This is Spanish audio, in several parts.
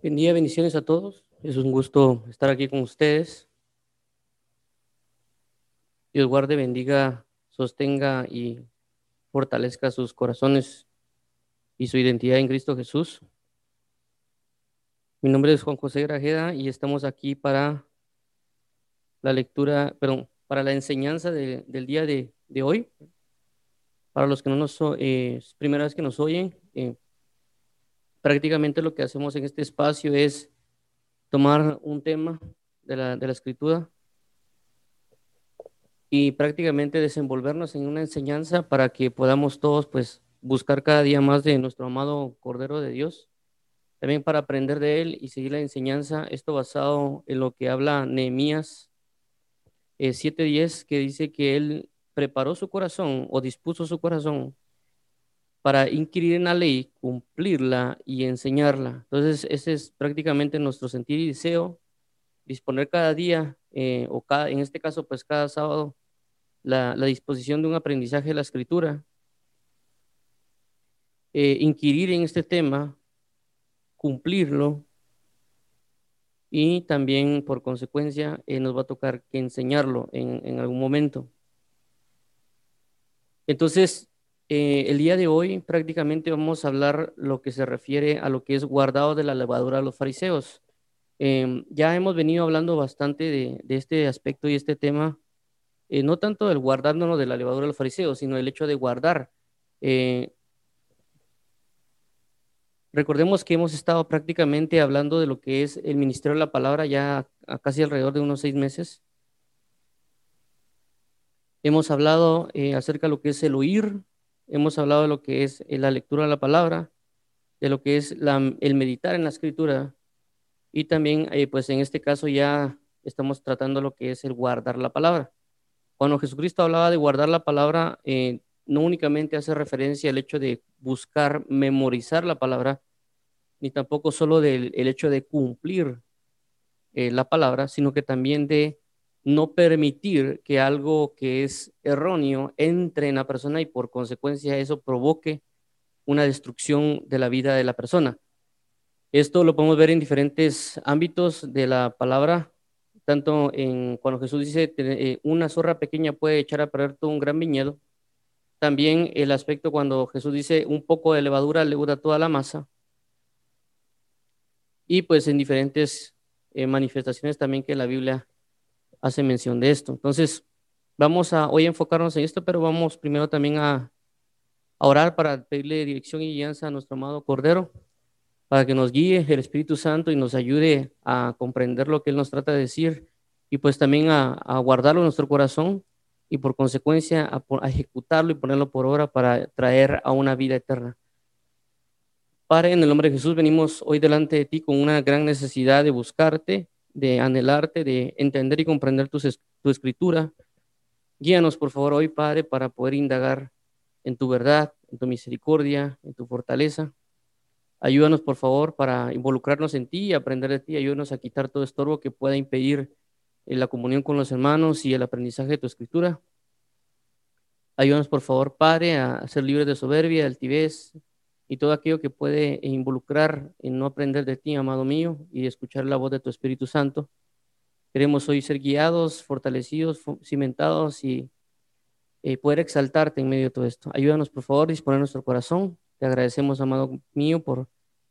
Buen bendiciones a todos. Es un gusto estar aquí con ustedes. Dios guarde, bendiga, sostenga y fortalezca sus corazones y su identidad en Cristo Jesús. Mi nombre es Juan José Grajeda y estamos aquí para la lectura, perdón, para la enseñanza de, del día de, hoy. Para los que no nos, eh, primera vez que nos oyen, eh, prácticamente lo que hacemos en este espacio es tomar un tema de la, escritura y prácticamente desenvolvernos en una enseñanza para que podamos todos pues buscar cada día más de nuestro amado Cordero de Dios, también para aprender de él y seguir la enseñanza, esto basado en lo que habla Nehemías eh, 7:10, que dice que él preparó su corazón o dispuso su corazón para inquirir en la ley, cumplirla y enseñarla. Entonces, ese es prácticamente nuestro sentir y deseo, disponer cada día, eh, o cada, en este caso, pues cada sábado, la, disposición de un aprendizaje de la escritura, eh, inquirir en este tema, cumplirlo, y también, por consecuencia, eh, nos va a tocar que enseñarlo en, en algún momento. Entonces, eh, el día de hoy prácticamente vamos a hablar lo que se refiere a lo que es guardado de la levadura de los fariseos. Eh, ya hemos venido hablando bastante de, este aspecto y este tema, eh, no tanto del guardándonos de la levadura de los fariseos, sino el hecho de guardar. Eh, recordemos que hemos estado prácticamente hablando de lo que es el ministerio de la palabra ya a casi alrededor de unos seis meses. Hemos hablado acerca de lo que es el oír, hemos hablado de lo que es eh, la lectura de la palabra, de lo que es el meditar en la escritura y también, eh, pues en este caso ya estamos tratando lo que es el guardar la palabra. Cuando Jesucristo hablaba de guardar la palabra, eh, no únicamente hace referencia al hecho de buscar memorizar la palabra, ni tampoco solo del el hecho de cumplir la palabra, sino que también de no permitir que algo que es erróneo entre en la persona y por consecuencia eso provoque una destrucción de la vida de la persona. Esto lo podemos ver en diferentes ámbitos de la palabra, tanto en cuando Jesús dice eh, una zorra pequeña puede echar a perder todo un gran viñedo, también el aspecto cuando Jesús dice un poco de levadura leuda toda la masa, y pues en diferentes eh, manifestaciones también que la Biblia hace mención de esto. Entonces, vamos a hoy enfocarnos en esto, pero vamos primero también a, orar para pedirle dirección y guianza a nuestro amado Cordero, para que nos guíe el Espíritu Santo y nos ayude a comprender lo que Él nos trata de decir y pues también a, a guardarlo en nuestro corazón y por consecuencia a, a, ejecutarlo y ponerlo por obra para traer a una vida eterna. Padre, en el nombre de Jesús venimos hoy delante de ti con una gran necesidad de buscarte, de anhelarte, de entender y comprender tu, tu escritura. Guíanos, por favor, hoy, Padre, para poder indagar en tu verdad, en tu misericordia, en tu fortaleza. Ayúdanos, por favor, para involucrarnos en ti y aprender de ti. Ayúdanos a quitar todo estorbo que pueda impedir eh, la comunión con los hermanos y el aprendizaje de tu escritura. Ayúdanos, por favor, Padre, a ser libres de soberbia, de altivez y todo aquello que puede involucrar en no aprender de ti, amado mío, y escuchar la voz de tu Espíritu Santo. Queremos hoy ser guiados, fortalecidos, cimentados y eh, poder exaltarte en medio de todo esto. Ayúdanos, por favor, a disponer nuestro corazón. Te agradecemos, amado mío, por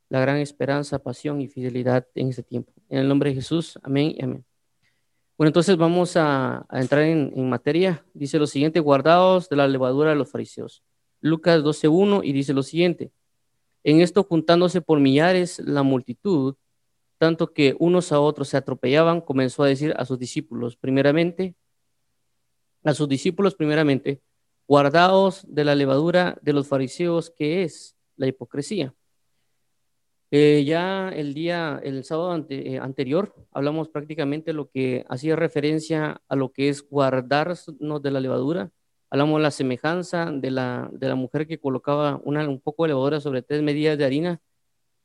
la gran esperanza, pasión y fidelidad en este tiempo. En el nombre de Jesús, amén y amén. Bueno, entonces vamos a, entrar en, en, materia. Dice lo siguiente, guardados de la levadura de los fariseos. Lucas 12.1 y dice lo siguiente, en esto juntándose por millares la multitud, tanto que unos a otros se atropellaban, comenzó a decir a sus discípulos, primeramente, a sus discípulos primeramente, guardaos de la levadura de los fariseos, que es la hipocresía. Eh, ya el día, el sábado eh, anterior, hablamos prácticamente lo que hacía referencia a lo que es guardarnos de la levadura. Hablamos de la semejanza de la, de la mujer que colocaba una, un poco de levadura sobre tres medidas de harina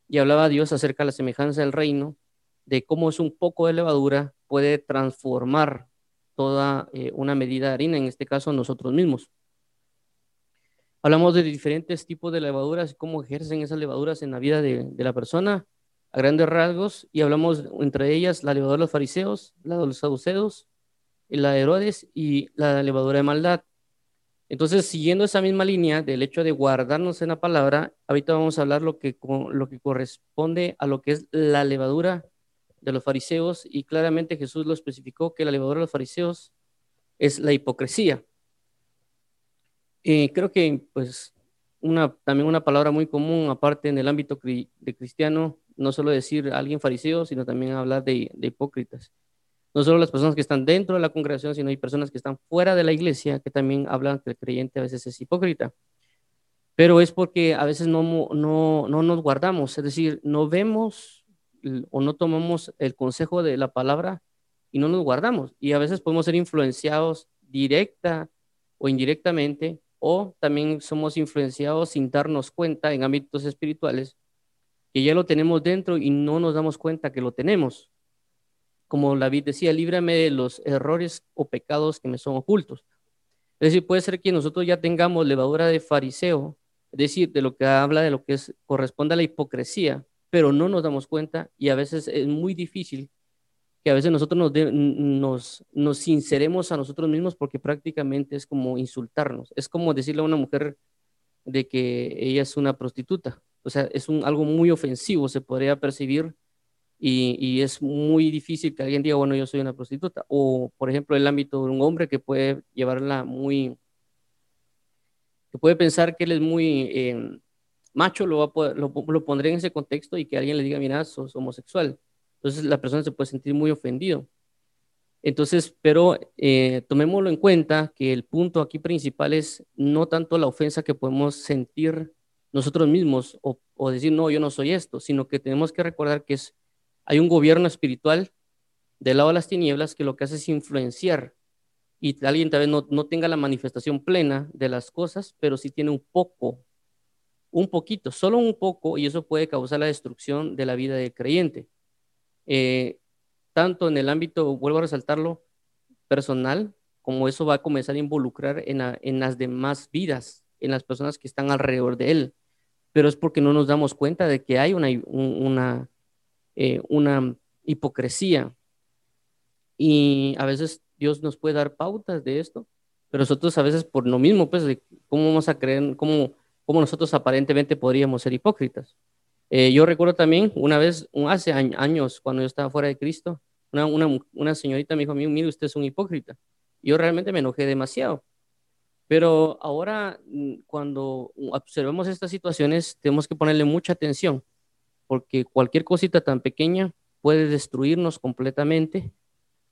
y hablaba Dios acerca de la semejanza del reino, de cómo es un poco de levadura puede transformar toda eh, una medida de harina, en este caso nosotros mismos. Hablamos de diferentes tipos de levaduras cómo ejercen esas levaduras en la vida de, de la persona. a grandes rasgos y hablamos entre ellas la levadura de los fariseos, la de los saduceos, la de Herodes y la levadura de maldad. Entonces, siguiendo esa misma línea del hecho de guardarnos en la palabra, ahorita vamos a hablar lo que, lo que corresponde a lo que es la levadura de los fariseos y claramente Jesús lo especificó que la levadura de los fariseos es la hipocresía. Eh, creo que pues una, también una palabra muy común aparte en el ámbito de cristiano, no solo decir alguien fariseo, sino también hablar de hipócritas. No solo las personas que están dentro de la congregación, sino hay personas que están fuera de la iglesia que también hablan que el creyente a veces es hipócrita. Pero es porque a veces no, no, no nos guardamos, es decir, no vemos o no tomamos el consejo de la palabra y no nos guardamos. Y a veces podemos ser influenciados directa o indirectamente, o también somos influenciados sin darnos cuenta en ámbitos espirituales que ya lo tenemos dentro y no nos damos cuenta que lo tenemos. Como David decía, líbrame de los errores o pecados que me son ocultos. Es decir, puede ser que nosotros ya tengamos levadura de fariseo, es decir, de lo que habla de lo que es, corresponde a la hipocresía, pero no nos damos cuenta y a veces es muy difícil que a veces nosotros nos, nos, nos sinceremos a nosotros mismos porque prácticamente es como insultarnos. Es como decirle a una mujer de que ella es una prostituta. O sea, es un, algo muy ofensivo, se podría percibir y, y, es muy difícil que alguien diga, bueno, yo soy una prostituta. O, por ejemplo, el ámbito de un hombre que puede llevarla muy, que puede pensar que él es muy... Eh, macho lo, va a lo, pondré en ese contexto y que alguien le diga, mira, sos homosexual. Entonces la persona se puede sentir muy ofendido. Entonces, pero eh, tomémoslo en cuenta que el punto aquí principal es no tanto la ofensa que podemos sentir nosotros mismos o, o, decir, no, yo no soy esto, sino que tenemos que recordar que es, hay un gobierno espiritual del lado de las tinieblas que lo que hace es influenciar y alguien tal vez no, no tenga la manifestación plena de las cosas, pero sí tiene un poco un poquito, solo un poco, y eso puede causar la destrucción de la vida del creyente. Eh, tanto en el ámbito, vuelvo a resaltarlo, personal, como eso va a comenzar a involucrar en, en las demás vidas, en las personas que están alrededor de él. Pero es porque no nos damos cuenta de que hay una, una, eh, una hipocresía. Y a veces Dios nos puede dar pautas de esto, pero nosotros a veces por lo mismo, pues, de cómo vamos a creer, cómo cómo nosotros aparentemente podríamos ser hipócritas. Eh, yo recuerdo también una vez, hace años, cuando yo estaba fuera de Cristo, una, una, señorita me dijo a mí, mire, usted es un hipócrita. Yo realmente me enojé demasiado. Pero ahora, mm, cuando observamos estas situaciones, tenemos que ponerle mucha atención, porque cualquier cosita tan pequeña puede destruirnos completamente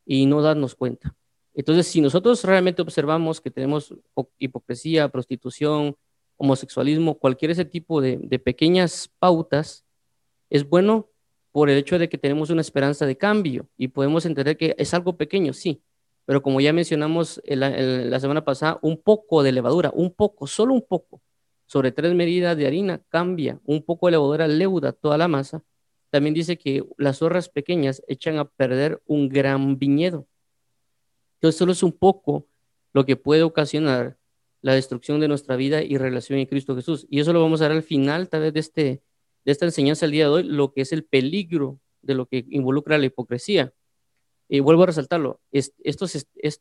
y no darnos cuenta. Entonces, si nosotros realmente observamos que tenemos hipocresía, prostitución, homosexualismo, cualquier ese tipo de, pequeñas pautas, es bueno por el hecho de que tenemos una esperanza de cambio y podemos entender que es algo pequeño, sí, pero como ya mencionamos la semana pasada, un poco de levadura, un poco, solo un poco, sobre tres medidas de harina cambia, un poco de levadura leuda toda la masa. También dice que las zorras pequeñas echan a perder un gran viñedo. Entonces solo es un poco lo que puede ocasionar la destrucción de nuestra vida y relación en Cristo Jesús. Y eso lo vamos a ver al final, tal vez, de, este, de esta enseñanza el día de hoy, lo que es el peligro de lo que involucra la hipocresía. Y vuelvo a resaltarlo, esto,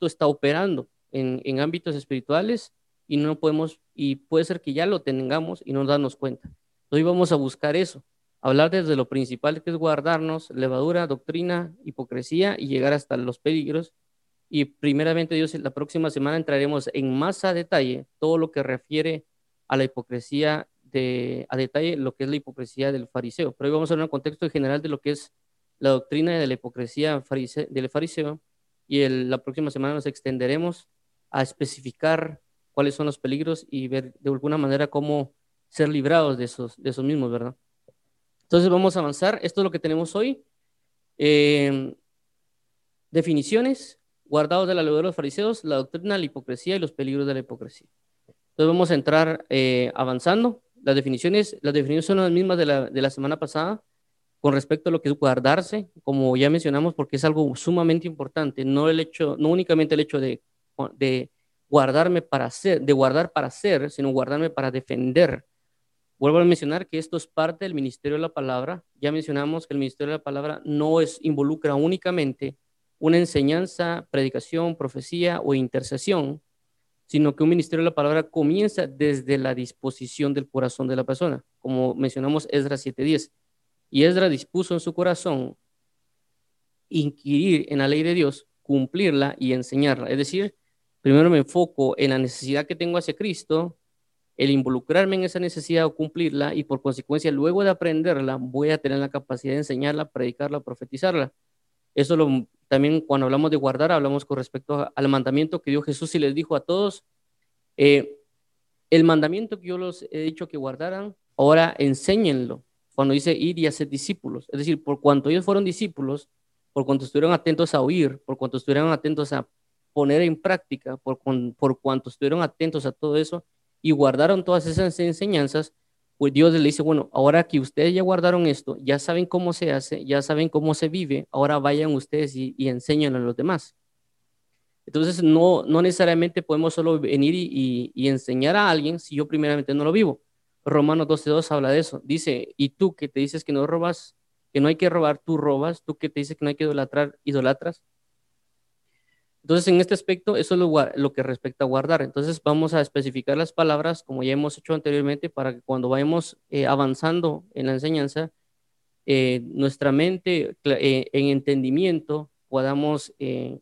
está operando en ámbitos espirituales y no podemos, y puede ser que ya lo tengamos y no darnos cuenta. Hoy vamos a buscar eso, hablar desde lo principal que es guardarnos, levadura, doctrina, hipocresía y llegar hasta los peligros y primeramente Dios, la próxima semana entraremos en más a detalle todo lo que refiere a la hipocresía de, a detalle lo que es la hipocresía del fariseo. Pero hoy vamos a ver un contexto general de lo que es la doctrina de la hipocresía del fariseo y la próxima semana nos extenderemos a especificar cuáles son los peligros y ver de alguna manera cómo ser librados de esos, de esos mismos, ¿verdad? Entonces vamos a avanzar. Esto es lo que tenemos hoy. Eh, definiciones guardados de la ley de los fariseos, la doctrina la hipocresía y los peligros de la hipocresía. Entonces vamos a entrar eh, avanzando. Las definiciones, las definiciones son las mismas de la, de la semana pasada con respecto a lo que es guardarse, como ya mencionamos, porque es algo sumamente importante, no el hecho, no únicamente el hecho de, de guardarme para ser, de guardar para ser, sino guardarme para defender. Vuelvo a mencionar que esto es parte del ministerio de la palabra. Ya mencionamos que el ministerio de la palabra no es involucra únicamente una enseñanza, predicación, profecía o intercesión, sino que un ministerio de la palabra comienza desde la disposición del corazón de la persona, como mencionamos Esdras 7:10. Y Esdras dispuso en su corazón inquirir en la ley de Dios, cumplirla y enseñarla. Es decir, primero me enfoco en la necesidad que tengo hacia Cristo, el involucrarme en esa necesidad o cumplirla y por consecuencia luego de aprenderla voy a tener la capacidad de enseñarla, predicarla, profetizarla. Eso también cuando hablamos de guardar, hablamos con respecto al mandamiento que dio Jesús y les dijo a todos, eh, el mandamiento que yo los he dicho que guardaran, ahora enséñenlo. Cuando dice ir y hacer discípulos, es decir, por cuanto ellos fueron discípulos, por cuanto estuvieron atentos a oír, por cuanto estuvieron atentos a poner en práctica, por, por cuanto estuvieron atentos a todo eso y guardaron todas esas enseñanzas, pues Dios le dice, bueno, ahora que ustedes ya guardaron esto, ya saben cómo se hace, ya saben cómo se vive, ahora vayan ustedes y, y enseñan a los demás. Entonces, no, no necesariamente podemos solo venir y, y, enseñar a alguien si yo primeramente no lo vivo. Romanos 12.2 habla de eso. Dice, y tú que te dices que no robas, que no hay que robar, tú robas, tú que te dices que no hay que idolatrar, idolatras. Entonces, en este aspecto, eso es lo, que respecta a guardar. Entonces, vamos a especificar las palabras, como ya hemos hecho anteriormente, para que cuando vayamos eh, avanzando en la enseñanza, eh, nuestra mente eh, en entendimiento podamos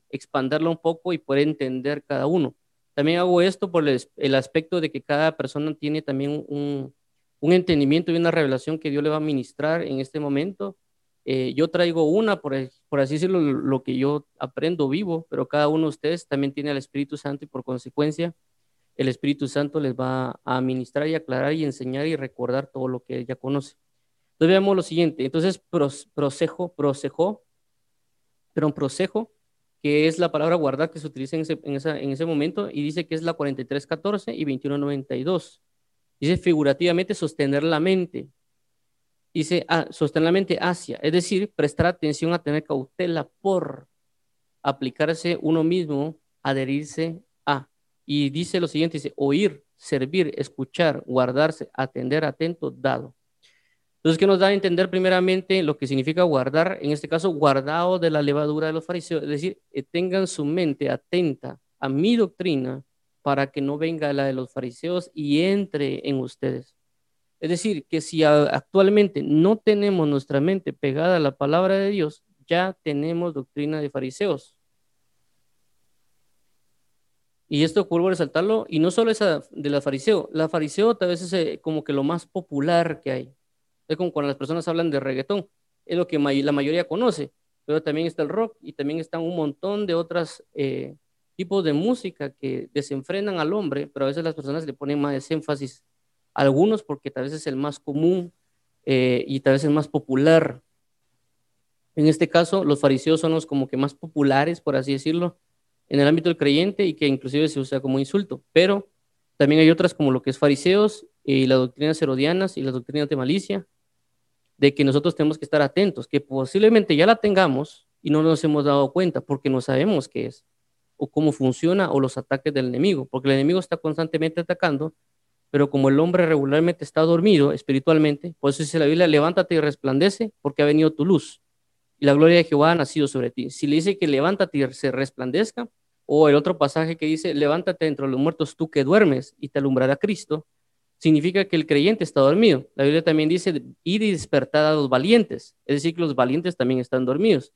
expanderla un poco y poder entender cada uno. También hago esto por el, aspecto de que cada persona tiene también un, un entendimiento y una revelación que Dios le va a ministrar en este momento eh, yo traigo una, por, por, así decirlo, lo que yo aprendo vivo, pero cada uno de ustedes también tiene al Espíritu Santo y por consecuencia el Espíritu Santo les va a administrar y aclarar y enseñar y recordar todo lo que ya conoce. Entonces veamos lo siguiente. Entonces, prosejo, prosejo, pero un prosejo, que es la palabra guardar que se utiliza en ese, en ese momento, y dice que es la 4314 y 2192. Dice figurativamente sostener la mente, dice ah, sostener la mente hacia, es decir, prestar atención a tener cautela por aplicarse uno mismo, adherirse a. Y dice lo siguiente, dice oír, servir, escuchar, guardarse, atender, atento, dado. Entonces, ¿qué nos da a entender primeramente lo que significa guardar? En este caso, guardado de la levadura de los fariseos, es decir, que tengan su mente atenta a mi doctrina para que no venga la de los fariseos y entre en ustedes. Es decir, que si actualmente no tenemos nuestra mente pegada a la palabra de Dios, ya tenemos doctrina de fariseos. Y esto vuelvo a resaltarlo, y no solo esa de la fariseo, la fariseo tal vez es eh, como que lo más popular que hay. Es como cuando las personas hablan de reggaetón, es lo que la mayoría conoce, pero también está el rock y también están un montón de otros eh, tipos de música que desenfrenan al hombre, pero a veces las personas le ponen más énfasis algunos porque tal vez es el más común eh, y tal vez el más popular. En este caso, los fariseos son los como que más populares, por así decirlo, en el ámbito del creyente y que inclusive se usa como insulto. Pero también hay otras como lo que es fariseos y las doctrinas herodianas y las doctrinas de malicia, de que nosotros tenemos que estar atentos, que posiblemente ya la tengamos y no nos hemos dado cuenta porque no sabemos qué es o cómo funciona o los ataques del enemigo, porque el enemigo está constantemente atacando pero como el hombre regularmente está dormido espiritualmente, por eso dice la Biblia, levántate y resplandece porque ha venido tu luz y la gloria de Jehová ha nacido sobre ti. Si le dice que levántate y se resplandezca, o el otro pasaje que dice, levántate entre los muertos tú que duermes y te alumbrará Cristo, significa que el creyente está dormido. La Biblia también dice, ir y despertar a los valientes, es decir, que los valientes también están dormidos.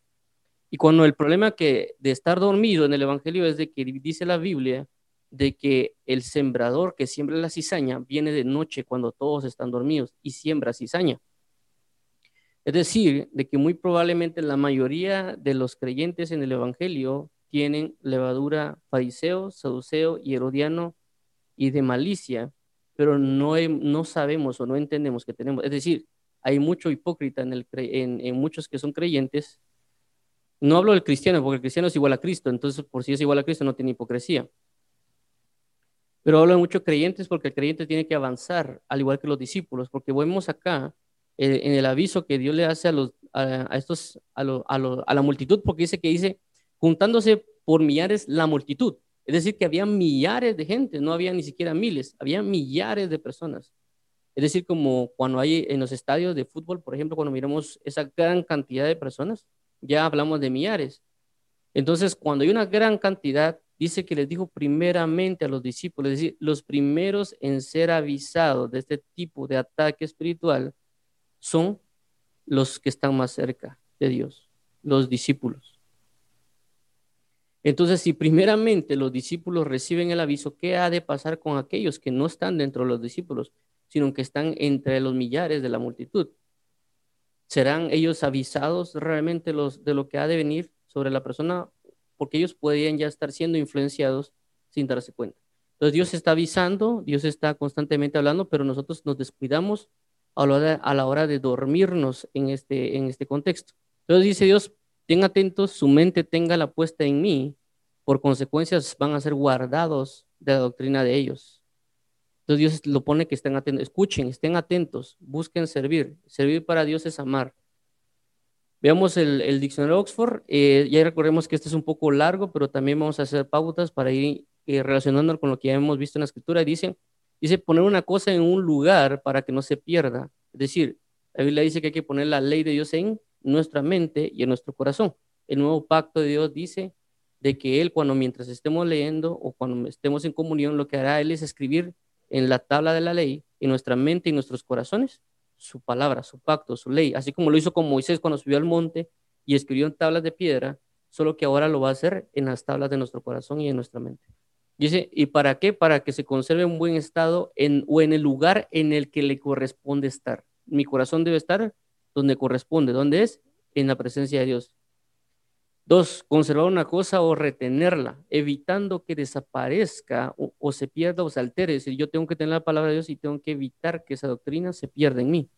Y cuando el problema que de estar dormido en el Evangelio es de que dice la Biblia de que el sembrador que siembra la cizaña viene de noche cuando todos están dormidos y siembra cizaña. Es decir, de que muy probablemente la mayoría de los creyentes en el Evangelio tienen levadura fariseo, saduceo y herodiano y de malicia, pero no, no sabemos o no entendemos que tenemos. Es decir, hay mucho hipócrita en, el, en, en muchos que son creyentes. No hablo del cristiano, porque el cristiano es igual a Cristo, entonces por si es igual a Cristo no tiene hipocresía. Pero hablo de muchos creyentes porque el creyente tiene que avanzar, al igual que los discípulos, porque vemos acá eh, en el aviso que Dios le hace a, estos, a, a, la multitud, porque dice que dice, juntándose por millares la multitud. Es decir, que había millares de gente, no había ni siquiera miles, había millares de personas. Es decir, como cuando hay en los estadios de fútbol, por ejemplo, cuando miramos esa gran cantidad de personas, ya hablamos de millares. Entonces, cuando hay una gran cantidad, dice que les dijo primeramente a los discípulos, es decir, los primeros en ser avisados de este tipo de ataque espiritual son los que están más cerca de Dios, los discípulos. Entonces, si primeramente los discípulos reciben el aviso, ¿qué ha de pasar con aquellos que no están dentro de los discípulos, sino que están entre los millares de la multitud? ¿Serán ellos avisados realmente los, de lo que ha de venir sobre la persona? Porque ellos podrían ya estar siendo influenciados sin darse cuenta. Entonces Dios está avisando, Dios está constantemente hablando, pero nosotros nos descuidamos a la hora, de dormirnos en este, en este contexto. Entonces dice Dios, Estén atentos, su mente tenga la puesta en mí, por consecuencias van a ser guardados de la doctrina de ellos. Entonces Dios lo pone que estén atentos, escuchen, estén atentos, busquen servir. Servir para Dios es amar. Veamos el, diccionario Oxford. Eh, ya recordemos que este es un poco largo, pero también vamos a hacer pautas para ir eh, relacionándolo con lo que ya hemos visto en la escritura. Dice, dice poner una cosa en un lugar para que no se pierda. Es decir, la Biblia dice que hay que poner la ley de Dios en nuestra mente y en nuestro corazón. El nuevo pacto de Dios dice de que Él cuando mientras estemos leyendo o cuando estemos en comunión, lo que hará Él es escribir en la tabla de la ley, en nuestra mente y nuestros corazones, su palabra, su pacto, su ley, así como lo hizo con Moisés cuando subió al monte y escribió en tablas de piedra, solo que ahora lo va a hacer en las tablas de nuestro corazón y en nuestra mente. Dice, ¿y para qué? Para que se conserve un buen estado en, o en el lugar en el que le corresponde estar. Mi corazón debe estar donde corresponde. ¿Dónde es? En la presencia de Dios. Dos, conservar una cosa o retenerla, evitando que desaparezca o, se pierda o se altere. Es decir, yo tengo que tener la palabra de Dios y tengo que evitar que esa doctrina se pierda en mí.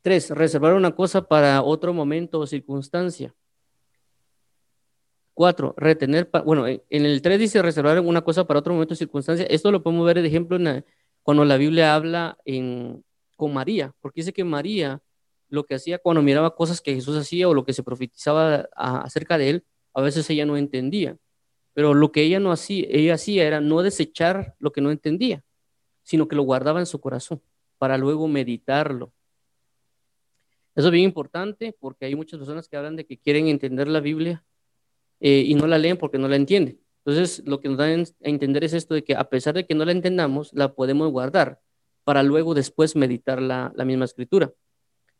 Tres, reservar una cosa para otro momento o circunstancia. Cuatro, retener, bueno, en el tres dice reservar una cosa para otro momento o circunstancia. Esto lo podemos ver de ejemplo cuando la Biblia habla en, con María, porque dice que María lo que hacía cuando miraba cosas que Jesús hacía o lo que se profetizaba acerca de él, a veces ella no entendía. Pero lo que ella no hacía, ella hacía era no desechar lo que no entendía, sino que lo guardaba en su corazón para luego meditarlo. Eso es bien importante porque hay muchas personas que hablan de que quieren entender la Biblia eh, y no la leen porque no la entienden. Entonces, lo que nos dan a entender es esto de que a pesar de que no la entendamos, la podemos guardar para luego después meditar la, misma escritura.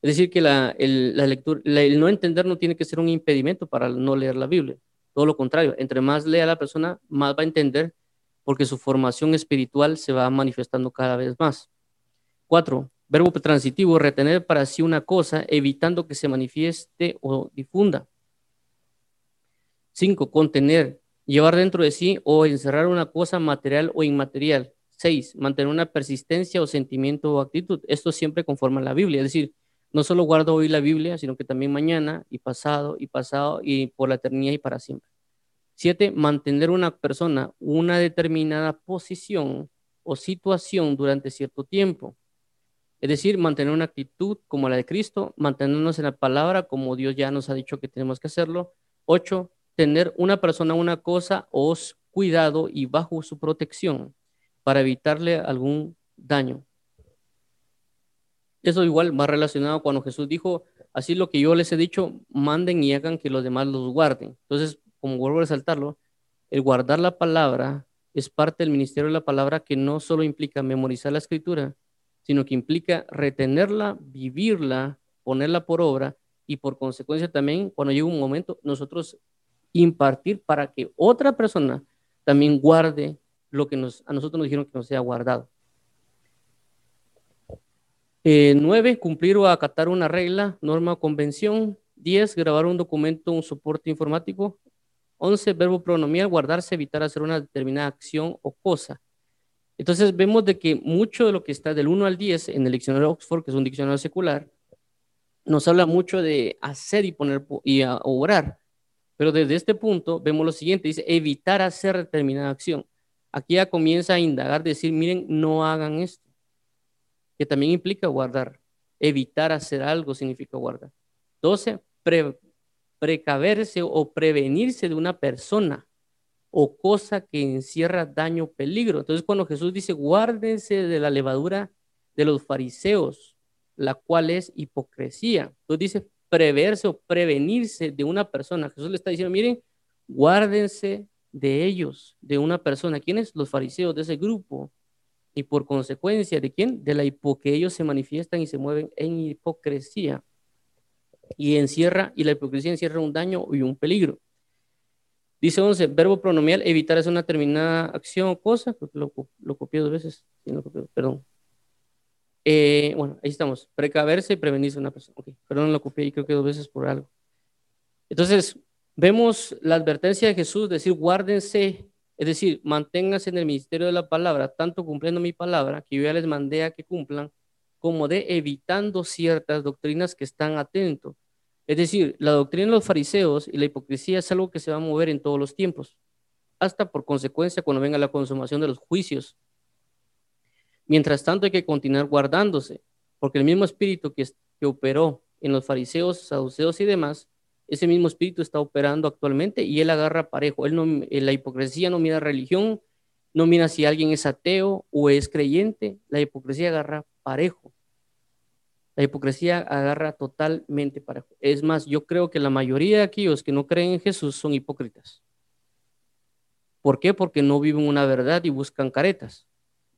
Es decir, que la, el, lectura, el no entender no tiene que ser un impedimento para no leer la Biblia. Todo lo contrario, entre más lea la persona, más va a entender porque su formación espiritual se va manifestando cada vez más. Cuatro, verbo transitivo, retener para sí una cosa, evitando que se manifieste o difunda. Cinco, contener, llevar dentro de sí o encerrar una cosa material o inmaterial. Seis, mantener una persistencia o sentimiento o actitud. Esto siempre conforma la Biblia. Es decir, no solo guardo hoy la Biblia, sino que también mañana y pasado y pasado y por la eternidad y para siempre. Siete, mantener una persona una determinada posición o situación durante cierto tiempo. Es decir, mantener una actitud como la de Cristo, mantenernos en la palabra como Dios ya nos ha dicho que tenemos que hacerlo. Ocho, tener una persona una cosa os cuidado y bajo su protección para evitarle algún daño. Eso igual va relacionado cuando Jesús dijo, así lo que yo les he dicho, manden y hagan que los demás los guarden. Entonces, como vuelvo a resaltarlo, el guardar la palabra es parte del ministerio de la palabra que no solo implica memorizar la escritura, sino que implica retenerla, vivirla, ponerla por obra y por consecuencia también cuando llegue un momento nosotros impartir para que otra persona también guarde lo que nos, a nosotros nos dijeron que nos sea guardado. Eh, nueve, cumplir o acatar una regla, norma o convención. Diez, grabar un documento, un soporte informático. Once, verbo pronomial, guardarse, evitar hacer una determinada acción o cosa. Entonces vemos de que mucho de lo que está del 1 al 10 en el diccionario Oxford, que es un diccionario secular, nos habla mucho de hacer y poner y obrar. Pero desde este punto vemos lo siguiente, dice evitar hacer determinada acción. Aquí ya comienza a indagar, decir, miren, no hagan esto, que también implica guardar. Evitar hacer algo significa guardar. 12, precaverse o prevenirse de una persona o cosa que encierra daño, peligro. Entonces cuando Jesús dice, guárdense de la levadura de los fariseos, la cual es hipocresía. Entonces dice, preverse o prevenirse de una persona. Jesús le está diciendo, miren, guárdense de ellos, de una persona. ¿Quiénes? Los fariseos de ese grupo. Y por consecuencia, ¿de quién? De la que ellos se manifiestan y se mueven en hipocresía. Y encierra, y la hipocresía encierra un daño y un peligro. Dice 11, verbo pronomial, evitar es una determinada acción o cosa. lo, lo copié dos veces. perdón. Eh, bueno, ahí estamos. Precaverse y prevenirse una persona. Okay, perdón, lo copié y creo que dos veces por algo. Entonces, vemos la advertencia de Jesús, decir, guárdense es decir, manténganse en el ministerio de la palabra, tanto cumpliendo mi palabra, que yo ya les mandé a que cumplan, como de evitando ciertas doctrinas que están atentos. Es decir, la doctrina de los fariseos y la hipocresía es algo que se va a mover en todos los tiempos, hasta por consecuencia cuando venga la consumación de los juicios. Mientras tanto hay que continuar guardándose, porque el mismo espíritu que, que operó en los fariseos, saduceos y demás, ese mismo espíritu está operando actualmente y él agarra parejo. Él no, eh, la hipocresía no mira religión, no mira si alguien es ateo o es creyente. La hipocresía agarra parejo. La hipocresía agarra totalmente parejo. Es más, yo creo que la mayoría de aquellos que no creen en Jesús son hipócritas. ¿Por qué? Porque no viven una verdad y buscan caretas.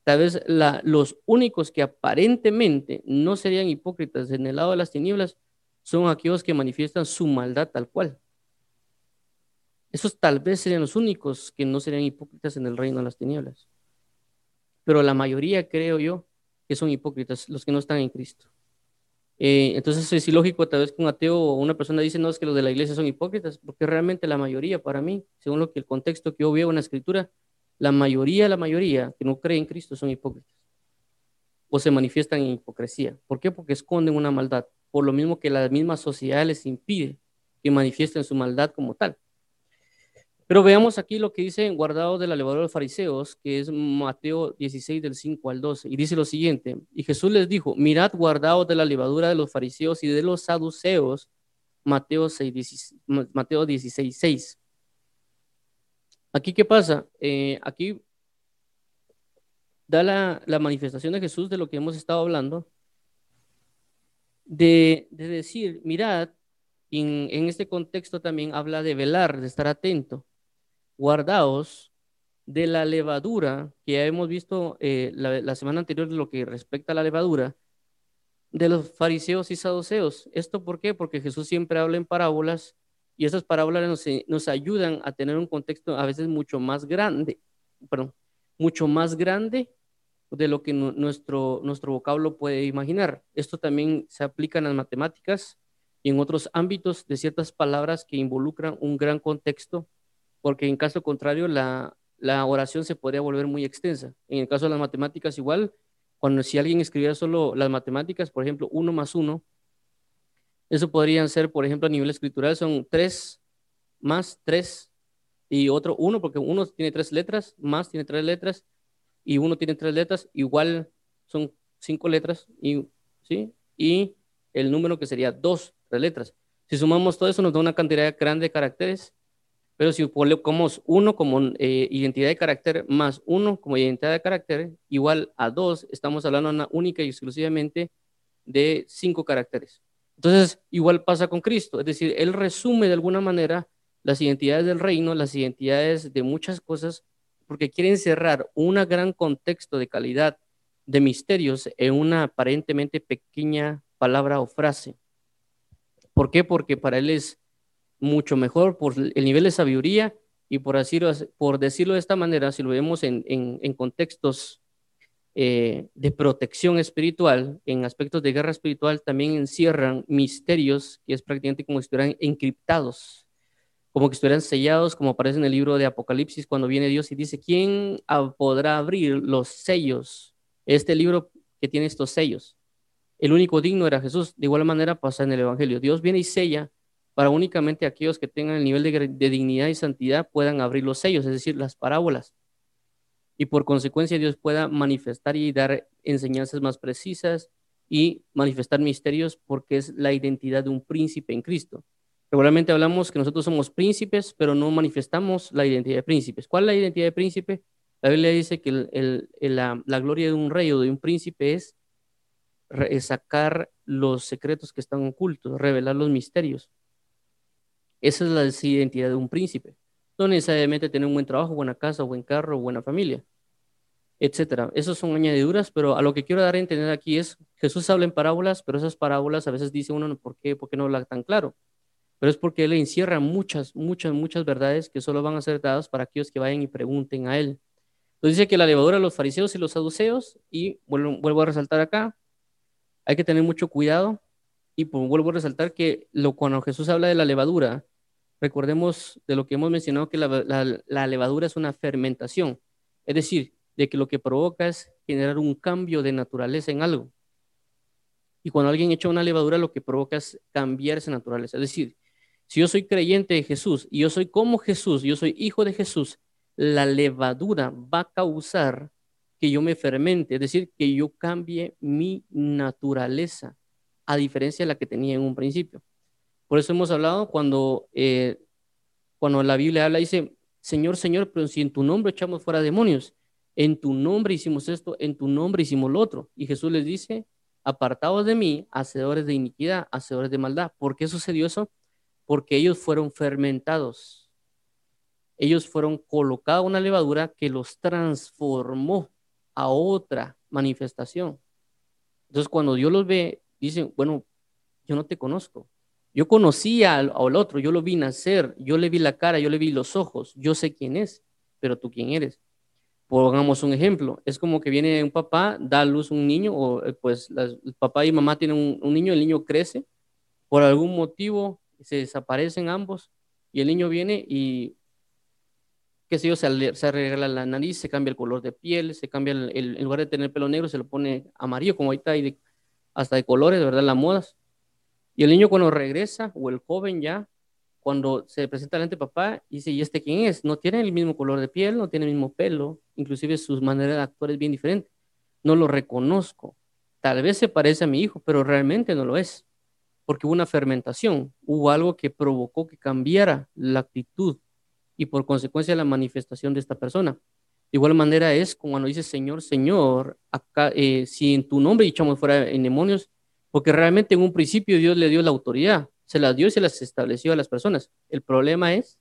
Tal vez los únicos que aparentemente no serían hipócritas en el lado de las tinieblas son aquellos que manifiestan su maldad tal cual. Esos tal vez serían los únicos que no serían hipócritas en el reino de las tinieblas. Pero la mayoría, creo yo, que son hipócritas, los que no están en Cristo. Eh, entonces es ilógico tal vez que un ateo o una persona dice, no, es que los de la iglesia son hipócritas, porque realmente la mayoría para mí, según lo que el contexto que yo veo en la escritura, la mayoría, la mayoría que no cree en Cristo son hipócritas o se manifiestan en hipocresía. ¿Por qué? Porque esconden una maldad por lo mismo que la misma sociedad les impide que manifiesten su maldad como tal. Pero veamos aquí lo que dice guardado de la levadura de los fariseos, que es Mateo 16 del 5 al 12, y dice lo siguiente, y Jesús les dijo, mirad guardados de la levadura de los fariseos y de los saduceos, Mateo, 6, Mateo 16, 6. Aquí, ¿qué pasa? Eh, aquí da la manifestación de Jesús de lo que hemos estado hablando, de, decir, mirad, en, este contexto también habla de velar, de estar atento, guardaos de la levadura, que ya hemos visto eh, la, semana anterior lo que respecta a la levadura, de los fariseos y saduceos. ¿Esto por qué? Porque Jesús siempre habla en parábolas y esas parábolas nos, nos ayudan a tener un contexto a veces mucho más grande, perdón, mucho más grande de lo que nuestro, nuestro vocablo puede imaginar. Esto también se aplica en las matemáticas y en otros ámbitos de ciertas palabras que involucran un gran contexto, porque en caso contrario la, la oración se podría volver muy extensa. En el caso de las matemáticas igual, cuando si alguien escribiera solo las matemáticas, por ejemplo, uno más uno, eso podrían ser, por ejemplo, a nivel escritural, son tres más tres y otro uno, porque uno tiene tres letras, más tiene tres letras, y uno tiene tres letras, igual son cinco letras, y, ¿sí? y el número que sería dos, tres letras. Si sumamos todo eso nos da una cantidad grande de caracteres, pero si colocamos uno como eh, identidad de carácter más uno como identidad de carácter igual a dos, estamos hablando una única y exclusivamente de cinco caracteres. Entonces, igual pasa con Cristo, es decir, Él resume de alguna manera las identidades del reino, las identidades de muchas cosas porque quiere encerrar un gran contexto de calidad de misterios en una aparentemente pequeña palabra o frase. ¿Por qué? Porque para él es mucho mejor por el nivel de sabiduría y por, decirlo, por decirlo de esta manera, si lo vemos en, contextos eh, de protección espiritual, en aspectos de guerra espiritual, también encierran misterios que es prácticamente como si estuvieran encriptados como que estuvieran sellados, como aparece en el libro de Apocalipsis, cuando viene Dios y dice, ¿quién podrá abrir los sellos? Este libro que tiene estos sellos. El único digno era Jesús. De igual manera pasa en el Evangelio. Dios viene y sella para únicamente aquellos que tengan el nivel de, de dignidad y santidad puedan abrir los sellos, es decir, las parábolas. Y por consecuencia Dios pueda manifestar y dar enseñanzas más precisas y manifestar misterios porque es la identidad de un príncipe en Cristo. Regularmente hablamos que nosotros somos príncipes, pero no manifestamos la identidad de príncipes. ¿Cuál es la identidad de príncipe? La Biblia dice que la, gloria de un rey o de un príncipe es, sacar los secretos que están ocultos, revelar los misterios. Esa es la identidad de un príncipe. No necesariamente tener un buen trabajo, buena casa, buen carro, buena familia, etcétera. Esas son añadiduras, pero a lo que quiero dar a entender aquí es, Jesús habla en parábolas, pero esas parábolas a veces dice uno, ¿por qué, ¿por qué no habla tan claro? Pero es porque Él encierra muchas, muchas, muchas verdades que solo van a ser dadas para aquellos que vayan y pregunten a Él. Entonces dice que la levadura de los fariseos y los saduceos, y vuelvo, a resaltar acá, hay que tener mucho cuidado, y pues vuelvo a resaltar que cuando Jesús habla de la levadura, recordemos de lo que hemos mencionado, que la, la levadura es una fermentación, es decir, de que lo que provoca es generar un cambio de naturaleza en algo. Y cuando alguien echa una levadura, lo que provoca es cambiar esa naturaleza. Es decir, si yo soy creyente de Jesús y yo soy como Jesús, yo soy hijo de Jesús, la levadura va a causar que yo me fermente, es decir, que yo cambie mi naturaleza, a diferencia de la que tenía en un principio. Por eso hemos hablado cuando, eh, cuando la Biblia habla, dice, Señor, Señor, pero si en tu nombre echamos fuera demonios, en tu nombre hicimos esto, en tu nombre hicimos lo otro. Y Jesús les dice, apartados de mí, hacedores de iniquidad, hacedores de maldad. ¿Por qué sucedió eso? Porque ellos fueron fermentados. Ellos fueron colocados una levadura que los transformó a otra manifestación. Entonces, cuando Dios los ve, dicen, bueno, yo no te conozco. Yo conocía al, al, otro, yo lo vi nacer, yo le vi la cara, yo le vi los ojos, yo sé quién es, pero tú quién eres. Pongamos un ejemplo, es como que viene un papá, da a luz un niño, o eh, pues el papá y mamá tienen un, un niño, el niño crece, por algún motivo se desaparecen ambos y el niño viene y, qué sé yo, se, se arregla la nariz, se cambia el color de piel, se cambia, el, en lugar de tener pelo negro, se lo pone amarillo, como ahorita hay hasta de colores, de verdad, las modas. Y el niño cuando regresa, o el joven ya, cuando se presenta delante de papá, dice, ¿y este quién es? No tiene el mismo color de piel, no tiene el mismo pelo, inclusive su manera de actuar es bien diferente. No lo reconozco. Tal vez se parece a mi hijo, pero realmente no lo es porque hubo una fermentación, hubo algo que provocó que cambiara la actitud y por consecuencia la manifestación de esta persona. De igual manera es como cuando dice Señor, Señor, acá, eh, si en tu nombre echamos fuera en demonios, porque realmente en un principio Dios le dio la autoridad, se las dio y se las estableció a las personas. El problema es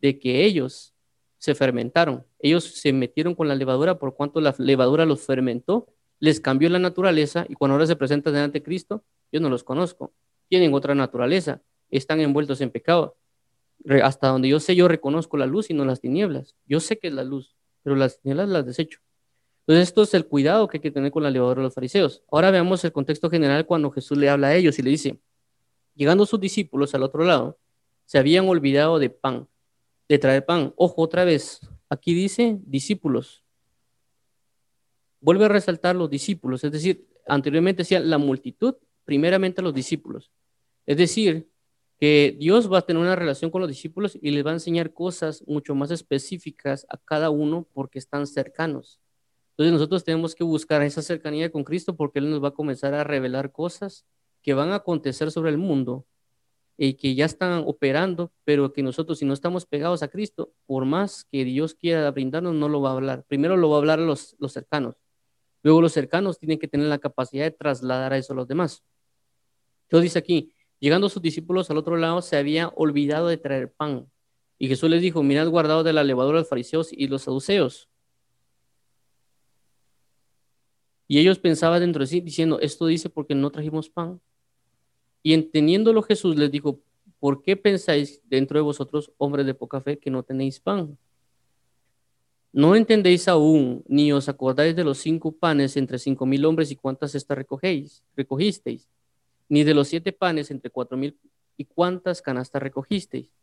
de que ellos se fermentaron, ellos se metieron con la levadura por cuanto la levadura los fermentó, les cambió la naturaleza y cuando ahora se presentan delante de Cristo, yo no los conozco tienen otra naturaleza, están envueltos en pecado. Hasta donde yo sé, yo reconozco la luz y no las tinieblas. Yo sé que es la luz, pero las tinieblas las desecho. Entonces, esto es el cuidado que hay que tener con la levadura de los fariseos. Ahora veamos el contexto general cuando Jesús le habla a ellos y le dice, llegando sus discípulos al otro lado, se habían olvidado de pan, de traer pan. Ojo, otra vez, aquí dice discípulos. Vuelve a resaltar los discípulos, es decir, anteriormente decía la multitud, primeramente los discípulos. Es decir, que Dios va a tener una relación con los discípulos y les va a enseñar cosas mucho más específicas a cada uno porque están cercanos. Entonces nosotros tenemos que buscar esa cercanía con Cristo porque Él nos va a comenzar a revelar cosas que van a acontecer sobre el mundo y que ya están operando, pero que nosotros si no estamos pegados a Cristo, por más que Dios quiera brindarnos, no lo va a hablar. Primero lo va a hablar a los, los cercanos. Luego los cercanos tienen que tener la capacidad de trasladar a eso a los demás. Entonces dice aquí, llegando sus discípulos al otro lado, se había olvidado de traer pan. Y Jesús les dijo, mirad guardado de la levadura de los fariseos y los saduceos. Y ellos pensaban dentro de sí, diciendo, esto dice porque no trajimos pan. Y entendiéndolo Jesús les dijo, ¿por qué pensáis dentro de vosotros, hombres de poca fe, que no tenéis pan? ¿No entendéis aún, ni os acordáis de los cinco panes entre cinco mil hombres y cuántas estas recogéis, recogisteis? Ni de los siete panes entre cuatro mil y cuántas canastas recogisteis.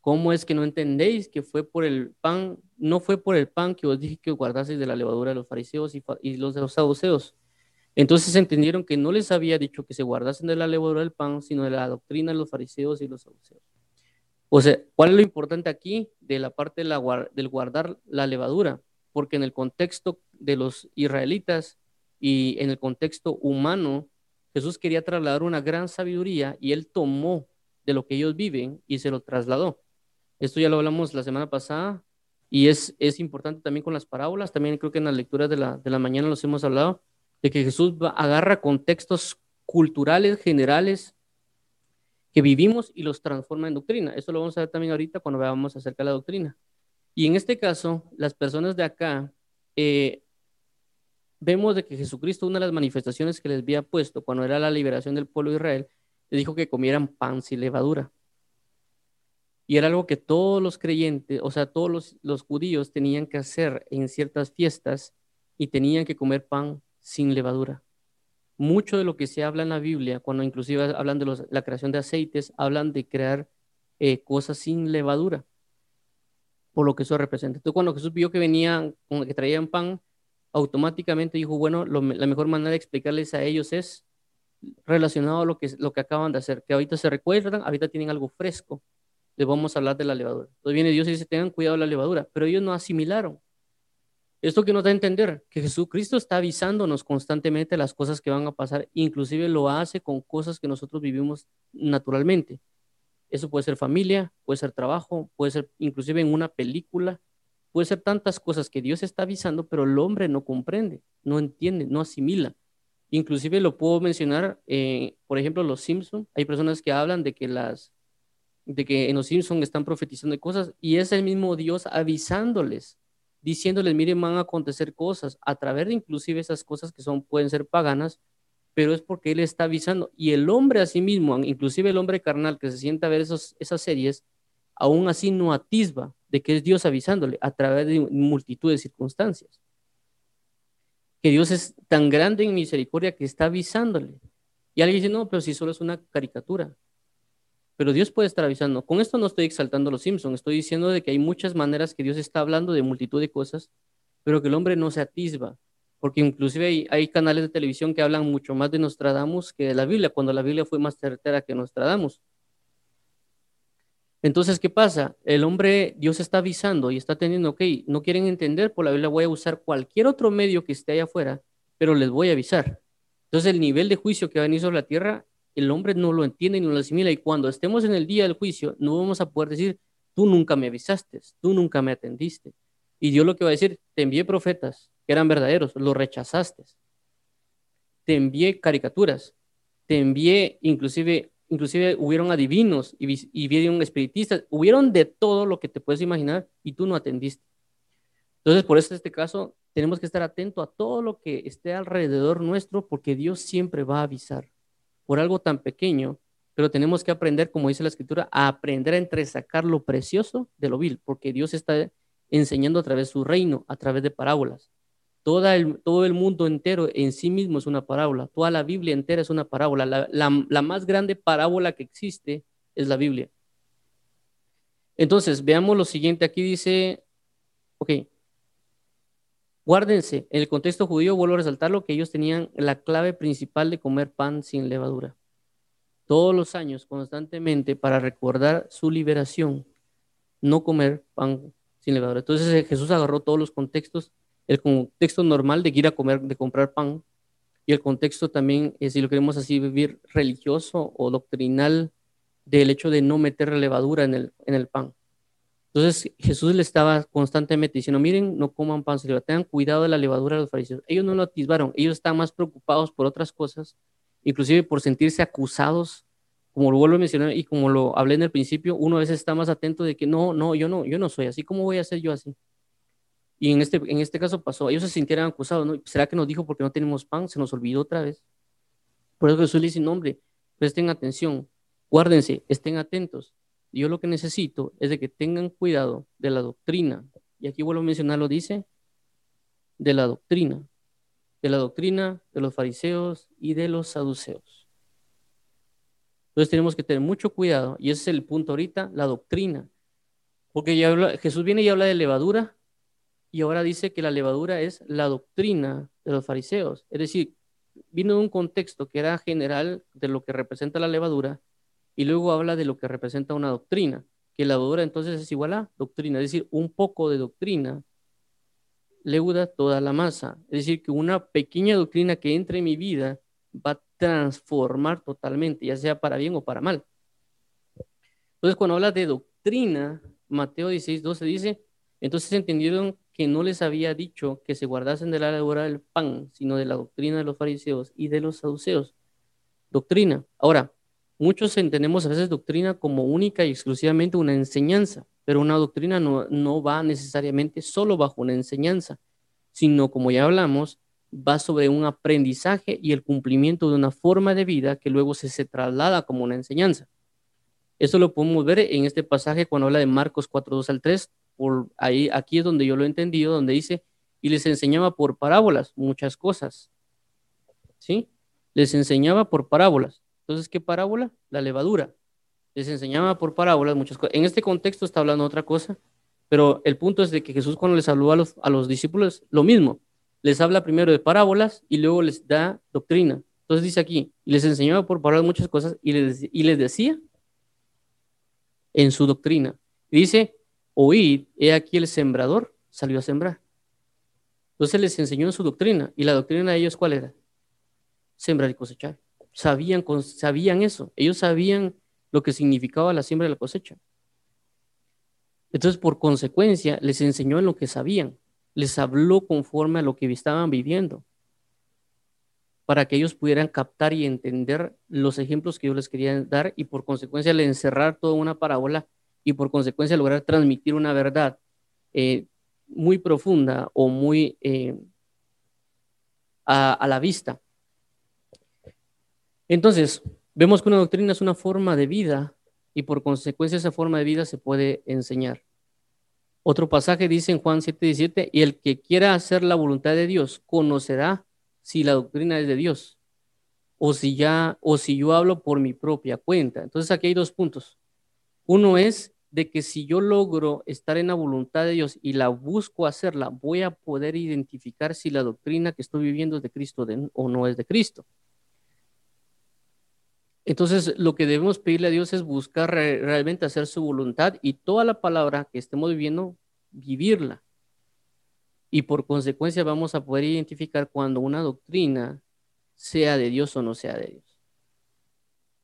¿Cómo es que no entendéis que fue por el pan, no fue por el pan que os dije que guardaseis de la levadura de los fariseos y, los de los saduceos? Entonces entendieron que no les había dicho que se guardasen de la levadura del pan, sino de la doctrina de los fariseos y los saduceos. O sea, ¿cuál es lo importante aquí de la parte del guardar la levadura? Porque en el contexto de los israelitas y en el contexto humano, Jesús quería trasladar una gran sabiduría y él tomó de lo que ellos viven y se lo trasladó. Esto ya lo hablamos la semana pasada y es, es importante también con las parábolas, también creo que en las lecturas de la, de la mañana los hemos hablado, de que Jesús agarra contextos culturales generales que vivimos y los transforma en doctrina. Eso lo vamos a ver también ahorita cuando veamos acerca de la doctrina. Y en este caso, las personas de acá, eh, vemos de que Jesucristo, una de las manifestaciones que les había puesto cuando era la liberación del pueblo de Israel, le dijo que comieran pan sin levadura. Y era algo que todos los creyentes, o sea, todos los, judíos tenían que hacer en ciertas fiestas y tenían que comer pan sin levadura. Mucho de lo que se habla en la Biblia, cuando inclusive hablan de la creación de aceites, hablan de crear eh, cosas sin levadura, por lo que eso representa. Entonces, cuando Jesús vio que venían, que traían pan, automáticamente dijo, bueno, la mejor manera de explicarles a ellos es relacionado a lo que, lo que acaban de hacer, que ahorita se recuerdan, ahorita tienen algo fresco, les vamos a hablar de la levadura. Entonces viene Dios y dice, tengan cuidado de la levadura, pero ellos no asimilaron. Esto que nos da a entender que Jesucristo está avisándonos constantemente las cosas que van a pasar, inclusive lo hace con cosas que nosotros vivimos naturalmente. Eso puede ser familia, puede ser trabajo, puede ser inclusive en una película, puede ser tantas cosas que Dios está avisando, pero el hombre no comprende, no entiende, no asimila. Inclusive lo puedo mencionar, eh, por ejemplo, los Simpson. Hay personas que hablan de que las de que en los Simpson están profetizando cosas y es el mismo Dios avisándoles diciéndoles, miren, van a acontecer cosas, a través de inclusive esas cosas que son, pueden ser paganas, pero es porque Él está avisando. Y el hombre a sí mismo, inclusive el hombre carnal que se sienta a ver esos, esas series, aún así no atisba de que es Dios avisándole a través de multitud de circunstancias. Que Dios es tan grande en misericordia que está avisándole. Y alguien dice, no, pero si solo es una caricatura pero Dios puede estar avisando. Con esto no estoy exaltando los Simpsons, estoy diciendo de que hay muchas maneras que Dios está hablando de multitud de cosas, pero que el hombre no se atisba, porque inclusive hay, canales de televisión que hablan mucho más de Nostradamus que de la Biblia, cuando la Biblia fue más certera que Nostradamus. Entonces, ¿qué pasa? El hombre, Dios está avisando y está teniendo, ok, no quieren entender, por la Biblia voy a usar cualquier otro medio que esté allá afuera, pero les voy a avisar. Entonces, el nivel de juicio que va a venir sobre la tierra el hombre no lo entiende ni lo asimila y cuando estemos en el día del juicio no vamos a poder decir, tú nunca me avisaste, tú nunca me atendiste. Y Dios lo que va a decir, te envié profetas que eran verdaderos, los rechazaste. Te envié caricaturas, te envié inclusive, inclusive hubieron adivinos y, y vieron espiritistas, hubieron de todo lo que te puedes imaginar y tú no atendiste. Entonces, por eso este caso tenemos que estar atento a todo lo que esté alrededor nuestro porque Dios siempre va a avisar por algo tan pequeño, pero tenemos que aprender, como dice la escritura, a aprender a entresacar lo precioso de lo vil, porque Dios está enseñando a través de su reino, a través de parábolas. Todo el mundo entero en sí mismo es una parábola, toda la Biblia entera es una parábola. La, la más grande parábola que existe es la Biblia. Entonces, veamos lo siguiente. Aquí dice, ok, Guárdense, en el contexto judío vuelvo a resaltar lo que ellos tenían la clave principal de comer pan sin levadura. Todos los años, constantemente, para recordar su liberación, no comer pan sin levadura. Entonces eh, Jesús agarró todos los contextos, el contexto normal de ir a comer, de comprar pan, y el contexto también, eh, si lo queremos así vivir, religioso o doctrinal, del hecho de no meter levadura en el, en el pan. Entonces Jesús le estaba constantemente diciendo, miren, no coman pan sin tengan cuidado de la levadura de los fariseos. Ellos no lo atisbaron, ellos estaban más preocupados por otras cosas, inclusive por sentirse acusados, como lo vuelvo a mencionar y como lo hablé en el principio, uno a veces está más atento de que no, no, yo no, yo no soy así, ¿cómo voy a ser yo así? Y en este, en este caso pasó, ellos se sintieron acusados, ¿no? ¿Será que nos dijo porque no tenemos pan? Se nos olvidó otra vez. Por eso Jesús le dice, no, hombre, presten atención, guárdense, estén atentos yo lo que necesito es de que tengan cuidado de la doctrina. Y aquí vuelvo a mencionar, lo dice, de la doctrina. De la doctrina de los fariseos y de los saduceos. Entonces tenemos que tener mucho cuidado. Y ese es el punto ahorita, la doctrina. Porque Jesús viene y habla de levadura. Y ahora dice que la levadura es la doctrina de los fariseos. Es decir, vino de un contexto que era general de lo que representa la levadura y luego habla de lo que representa una doctrina, que la levadura entonces es igual a doctrina, es decir, un poco de doctrina leuda toda la masa, es decir, que una pequeña doctrina que entre en mi vida va a transformar totalmente, ya sea para bien o para mal. Entonces, cuando habla de doctrina, Mateo 16, 12 dice, entonces entendieron que no les había dicho que se guardasen de la levadura del pan, sino de la doctrina de los fariseos y de los saduceos. Doctrina. Ahora, muchos entendemos a veces doctrina como única y exclusivamente una enseñanza, pero una doctrina no, no va necesariamente solo bajo una enseñanza, sino como ya hablamos, va sobre un aprendizaje y el cumplimiento de una forma de vida que luego se, se traslada como una enseñanza. Eso lo podemos ver en este pasaje cuando habla de Marcos 4, 2 al 3, ahí, aquí es donde yo lo he entendido, donde dice, y les enseñaba por parábolas muchas cosas. ¿Sí? Les enseñaba por parábolas. Entonces, ¿qué parábola? La levadura. Les enseñaba por parábolas muchas cosas. En este contexto está hablando otra cosa, pero el punto es de que Jesús cuando les habló a los, a los discípulos, lo mismo. Les habla primero de parábolas y luego les da doctrina. Entonces dice aquí, y les enseñaba por parábolas muchas cosas y les, y les decía en su doctrina. dice, oíd, he aquí el sembrador salió a sembrar. Entonces les enseñó en su doctrina. ¿Y la doctrina de ellos cuál era? Sembrar y cosechar. Sabían, sabían eso. Ellos sabían lo que significaba la siembra y la cosecha. Entonces, por consecuencia, les enseñó en lo que sabían. Les habló conforme a lo que estaban viviendo. Para que ellos pudieran captar y entender los ejemplos que yo les quería dar y por consecuencia le encerrar toda una parábola y por consecuencia lograr transmitir una verdad eh, muy profunda o muy eh, a, a la vista. Entonces, vemos que una doctrina es una forma de vida y por consecuencia esa forma de vida se puede enseñar. Otro pasaje dice en Juan 7:17, y el que quiera hacer la voluntad de Dios conocerá si la doctrina es de Dios o si ya o si yo hablo por mi propia cuenta. Entonces aquí hay dos puntos. Uno es de que si yo logro estar en la voluntad de Dios y la busco hacerla, voy a poder identificar si la doctrina que estoy viviendo es de Cristo o no es de Cristo. Entonces, lo que debemos pedirle a Dios es buscar realmente hacer su voluntad y toda la palabra que estemos viviendo, vivirla. Y por consecuencia vamos a poder identificar cuando una doctrina sea de Dios o no sea de Dios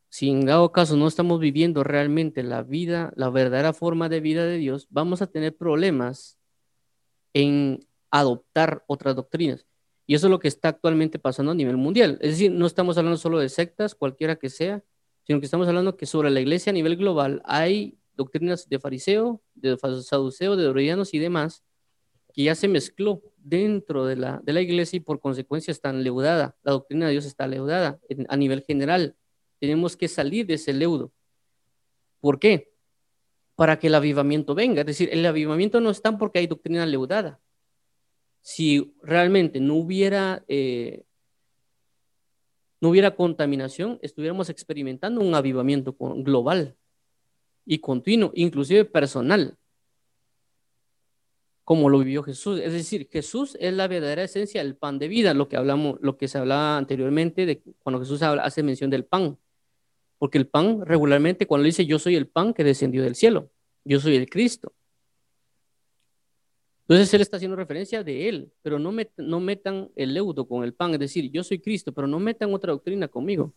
si en dado caso no estamos viviendo realmente la vida, la verdadera forma de vida de Dios, vamos a tener problemas en adoptar otras doctrinas. Y eso es lo que está actualmente pasando a nivel mundial. Es decir, no estamos hablando solo de sectas, cualquiera que sea, sino que estamos hablando que sobre la iglesia a nivel global hay doctrinas de fariseo, de saduceo, de dorodianos y demás, que ya se mezcló dentro de la, de la iglesia y por consecuencia están leudada. La doctrina de Dios está leudada a nivel general tenemos que salir de ese leudo. ¿Por qué? Para que el avivamiento venga. Es decir, el avivamiento no está porque hay doctrina leudada. Si realmente no hubiera, eh, no hubiera contaminación, estuviéramos experimentando un avivamiento global y continuo, inclusive personal, como lo vivió Jesús. Es decir, Jesús es la verdadera esencia del pan de vida, lo que hablamos, lo que se hablaba anteriormente de cuando Jesús hace mención del pan. Porque el pan regularmente cuando dice yo soy el pan que descendió del cielo, yo soy el Cristo. Entonces él está haciendo referencia de él, pero no, no metan el leudo con el pan, es decir, yo soy Cristo, pero no metan otra doctrina conmigo.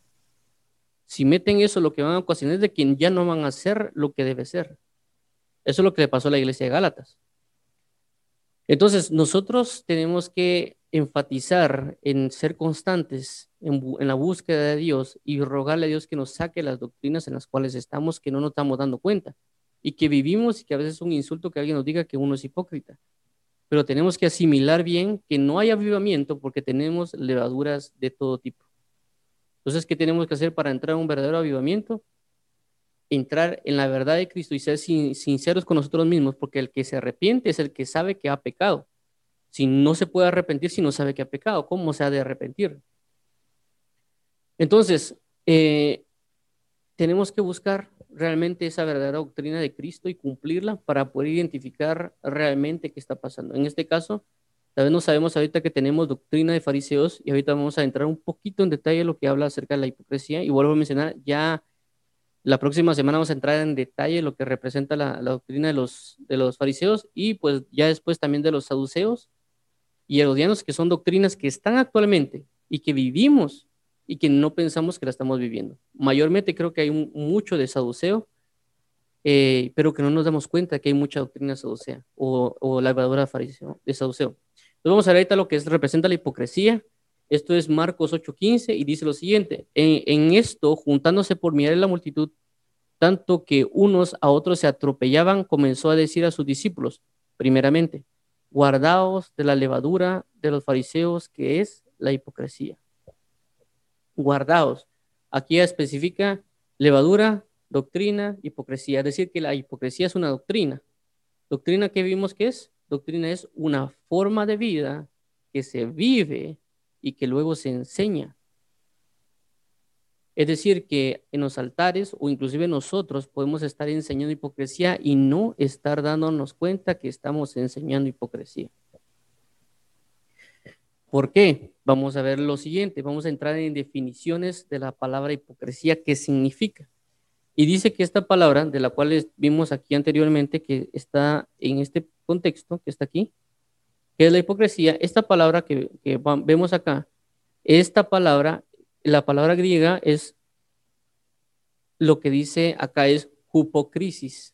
Si meten eso, lo que van a ocasionar es de quien ya no van a hacer lo que debe ser. Eso es lo que le pasó a la iglesia de Gálatas. Entonces, nosotros tenemos que enfatizar en ser constantes en, la búsqueda de Dios y rogarle a Dios que nos saque las doctrinas en las cuales estamos, que no nos estamos dando cuenta y que vivimos y que a veces es un insulto que alguien nos diga que uno es hipócrita. Pero tenemos que asimilar bien que no hay avivamiento porque tenemos levaduras de todo tipo. Entonces, ¿qué tenemos que hacer para entrar a un verdadero avivamiento? Entrar en la verdad de Cristo y ser sinceros con nosotros mismos, porque el que se arrepiente es el que sabe que ha pecado. Si no se puede arrepentir si no sabe que ha pecado, ¿cómo se ha de arrepentir? Entonces, eh, tenemos que buscar realmente esa verdadera doctrina de Cristo y cumplirla para poder identificar realmente qué está pasando. En este caso, tal vez no sabemos ahorita que tenemos doctrina de fariseos y ahorita vamos a entrar un poquito en detalle lo que habla acerca de la hipocresía y vuelvo a mencionar, ya la próxima semana vamos a entrar en detalle lo que representa la, la doctrina de los, de los fariseos y pues ya después también de los saduceos y herodianos, que son doctrinas que están actualmente y que vivimos y que no pensamos que la estamos viviendo. Mayormente creo que hay mucho de saduceo eh, pero que no nos damos cuenta que hay mucha doctrina saducea o, o la levadura fariseo, de saduceo. Entonces vamos a ver ahorita lo que es, representa la hipocresía. Esto es Marcos 8:15 y dice lo siguiente, en, en esto, juntándose por mirar la multitud, tanto que unos a otros se atropellaban, comenzó a decir a sus discípulos, primeramente, guardaos de la levadura de los fariseos, que es la hipocresía. Guardaos. Aquí especifica levadura, doctrina, hipocresía. Es decir, que la hipocresía es una doctrina. Doctrina que vimos que es, doctrina es una forma de vida que se vive y que luego se enseña. Es decir, que en los altares o inclusive nosotros podemos estar enseñando hipocresía y no estar dándonos cuenta que estamos enseñando hipocresía. ¿Por qué? Vamos a ver lo siguiente, vamos a entrar en definiciones de la palabra hipocresía, qué significa. Y dice que esta palabra, de la cual vimos aquí anteriormente, que está en este contexto, que está aquí, que es la hipocresía, esta palabra que, vemos acá, esta palabra la palabra griega es lo que dice acá es hupocrisis.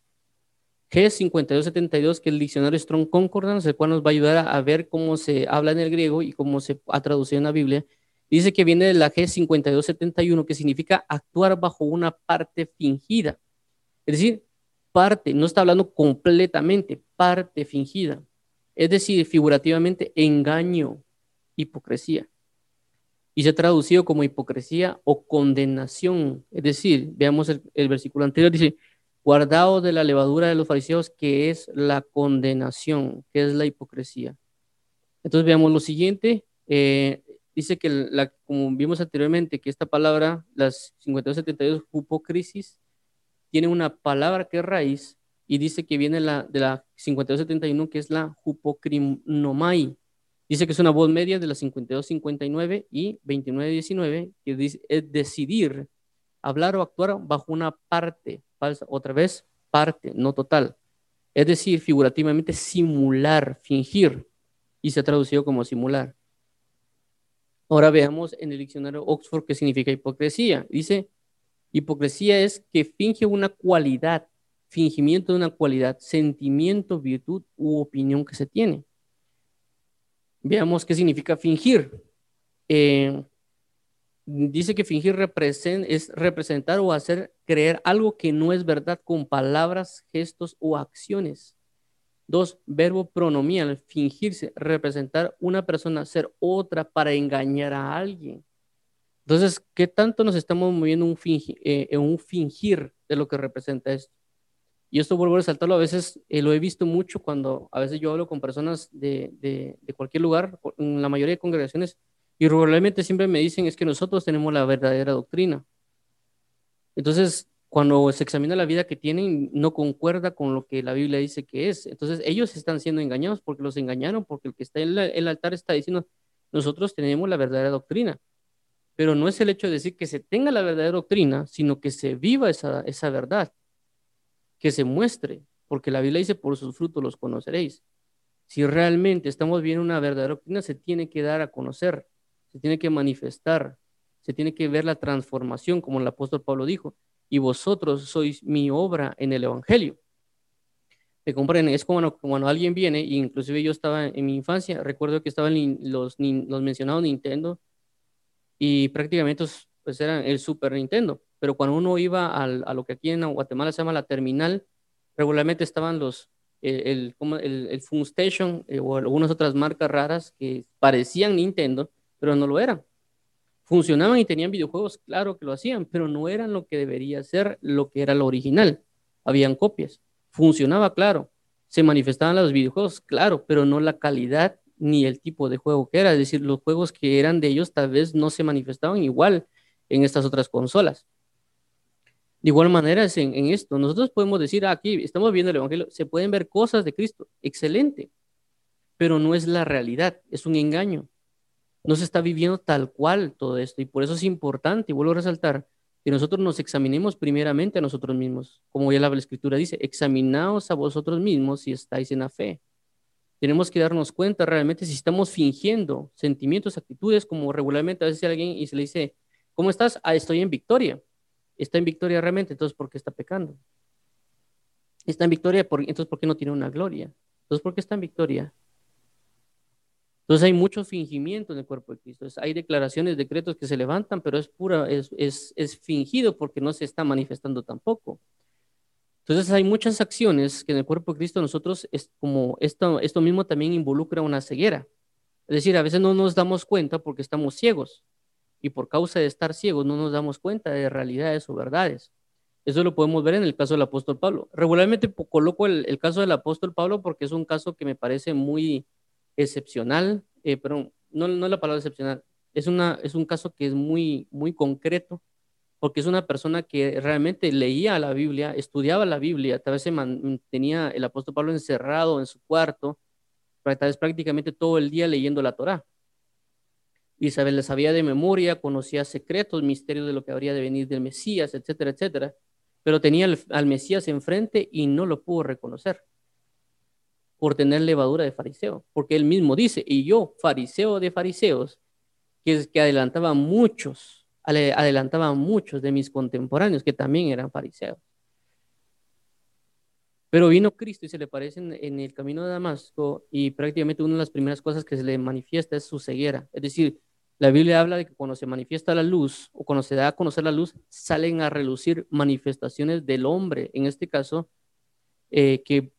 G5272, que es el diccionario Strong Concordance, el cual nos va a ayudar a, ver cómo se habla en el griego y cómo se ha traducido en la Biblia. Dice que viene de la G5271, que significa actuar bajo una parte fingida. Es decir, parte, no está hablando completamente, parte fingida. Es decir, figurativamente, engaño, hipocresía y se ha traducido como hipocresía o condenación. Es decir, veamos el, versículo anterior, dice, guardado de la levadura de los fariseos, que es la condenación, que es la hipocresía. Entonces veamos lo siguiente, eh, dice que, la, como vimos anteriormente, que esta palabra, las 5272, hupocrisis, tiene una palabra que es raíz y dice que viene la, de la 5271, que es la hupocrinomai, Dice que es una voz media de las 52-59 y 29-19, que dice, es decidir hablar o actuar bajo una parte falsa, otra vez, parte, no total. Es decir, figurativamente, simular, fingir, y se ha traducido como simular. Ahora veamos en el diccionario Oxford qué significa hipocresía. Dice, hipocresía es que finge una cualidad, fingimiento de una cualidad, sentimiento, virtud u opinión que se tiene. Veamos qué significa fingir. Eh, dice que fingir es representar o hacer creer algo que no es verdad con palabras, gestos o acciones. Dos, verbo pronomial, fingirse, representar una persona, ser otra para engañar a alguien. Entonces, ¿qué tanto nos estamos moviendo eh, en un fingir de lo que representa esto? Y esto vuelvo a resaltarlo, a veces eh, lo he visto mucho cuando a veces yo hablo con personas de, de, de, cualquier lugar, en la mayoría de congregaciones, y probablemente siempre me dicen es que nosotros tenemos la verdadera doctrina. Entonces, cuando se examina la vida que tienen, no concuerda con lo que la Biblia dice que es. Entonces, ellos están siendo engañados porque los engañaron, porque el que está en el altar está diciendo, nosotros tenemos la verdadera doctrina. Pero no es el hecho de decir que se tenga la verdadera doctrina, sino que se viva esa, esa verdad que se muestre, porque la Biblia dice, por sus frutos los conoceréis. Si realmente estamos viendo una verdadera doctrina, se tiene que dar a conocer, se tiene que manifestar, se tiene que ver la transformación, como el apóstol Pablo dijo, y vosotros sois mi obra en el Evangelio. ¿Me comprenden? Es como cuando, alguien viene, y inclusive yo estaba en mi infancia, recuerdo que estaban los, los mencionados Nintendo, y prácticamente pues eran el Super Nintendo pero cuando uno iba al, a lo que aquí en Guatemala se llama la terminal, regularmente estaban los, eh, el, el, el Fun Station eh, o algunas otras marcas raras que parecían Nintendo, pero no lo eran. Funcionaban y tenían videojuegos, claro que lo hacían, pero no eran lo que debería ser lo que era lo original. Habían copias. Funcionaba, claro. Se manifestaban los videojuegos, claro, pero no la calidad ni el tipo de juego que era. Es decir, los juegos que eran de ellos tal vez no se manifestaban igual en estas otras consolas. De igual manera es en, esto. Nosotros podemos decir, ah, aquí estamos viendo el Evangelio, se pueden ver cosas de Cristo, excelente, pero no es la realidad, es un engaño. No se está viviendo tal cual todo esto y por eso es importante, y vuelvo a resaltar, que nosotros nos examinemos primeramente a nosotros mismos. Como ya la Escritura dice, examinaos a vosotros mismos si estáis en la fe. Tenemos que darnos cuenta realmente si estamos fingiendo sentimientos, actitudes, como regularmente a veces alguien y se le dice, ¿cómo estás? Ah, estoy en victoria está en victoria realmente, entonces ¿por qué está pecando? está en victoria, entonces ¿por qué no tiene una gloria? Entonces, ¿por qué está en victoria? Entonces hay mucho fingimiento en el cuerpo de Cristo. hay declaraciones, decretos que se levantan, pero es pura, es, es, es fingido porque no se está manifestando tampoco. Entonces hay muchas acciones que en el cuerpo de Cristo nosotros, es como esto, esto mismo también involucra una ceguera. Es decir, a veces no nos damos cuenta porque estamos ciegos y por causa de estar ciegos no nos damos cuenta de realidades o verdades. Eso lo podemos ver en el caso del apóstol Pablo. Regularmente coloco el, el caso del apóstol Pablo porque es un caso que me parece muy excepcional, eh, pero no, no la palabra excepcional, es, una, es un caso que es muy, muy concreto, porque es una persona que realmente leía la Biblia, estudiaba la Biblia, tal vez se mantenía el apóstol Pablo encerrado en su cuarto, tal vez prácticamente todo el día leyendo la Torá. Isabel le sabía de memoria, conocía secretos, misterios de lo que habría de venir del Mesías, etcétera, etcétera, pero tenía al Mesías enfrente y no lo pudo reconocer por tener levadura de fariseo, porque él mismo dice, y yo, fariseo de fariseos, que, que adelantaba muchos, adelantaba muchos de mis contemporáneos que también eran fariseos. Pero vino Cristo y se le parece en, el camino de Damasco y prácticamente una de las primeras cosas que se le manifiesta es su ceguera. Es decir, la Biblia habla de que cuando se manifiesta la luz o cuando se da a conocer la luz, salen a relucir manifestaciones del hombre, en este caso, eh, que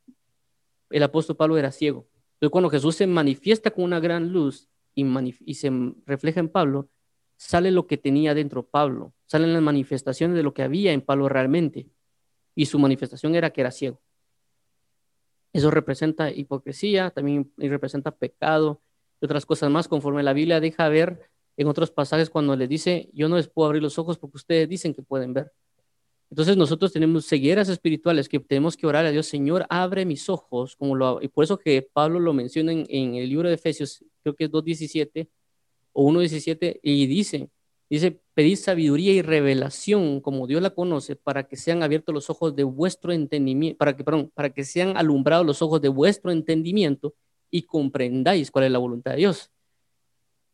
el apóstol Pablo era ciego. Entonces, cuando Jesús se manifiesta con una gran luz y, se refleja en Pablo, sale lo que tenía dentro Pablo, salen las manifestaciones de lo que había en Pablo realmente. Y su manifestación era que era ciego. Eso representa hipocresía, también representa pecado y otras cosas más, conforme la Biblia deja ver en otros pasajes cuando le dice, yo no les puedo abrir los ojos porque ustedes dicen que pueden ver. Entonces nosotros tenemos cegueras espirituales que tenemos que orar a Dios, Señor, abre mis ojos, como lo, y por eso que Pablo lo menciona en, el libro de Efesios, creo que es 2.17 o 1.17, y dice, dice, pedid sabiduría y revelación como Dios la conoce para que sean abiertos los ojos de vuestro entendimiento, para que, para que sean alumbrados los ojos de vuestro entendimiento y comprendáis cuál es la voluntad de Dios.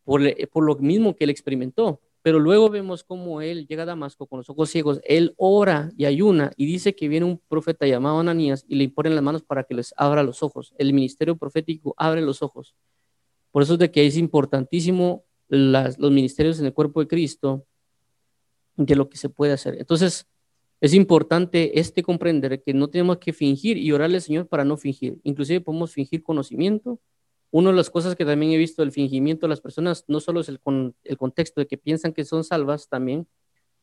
Por, por lo mismo que él experimentó, pero luego vemos cómo él llega a Damasco con los ojos ciegos, él ora y ayuna y dice que viene un profeta llamado Ananías y le imponen las manos para que les abra los ojos. El ministerio profético abre los ojos. Por eso es de que es importantísimo los ministerios en el cuerpo de Cristo, de lo que se puede hacer. Entonces, es importante este comprender que no tenemos que fingir y orarle al Señor para no fingir. Inclusive podemos fingir conocimiento, una de las cosas que también he visto del fingimiento de las personas no solo es el, el contexto de que piensan que son salvas también,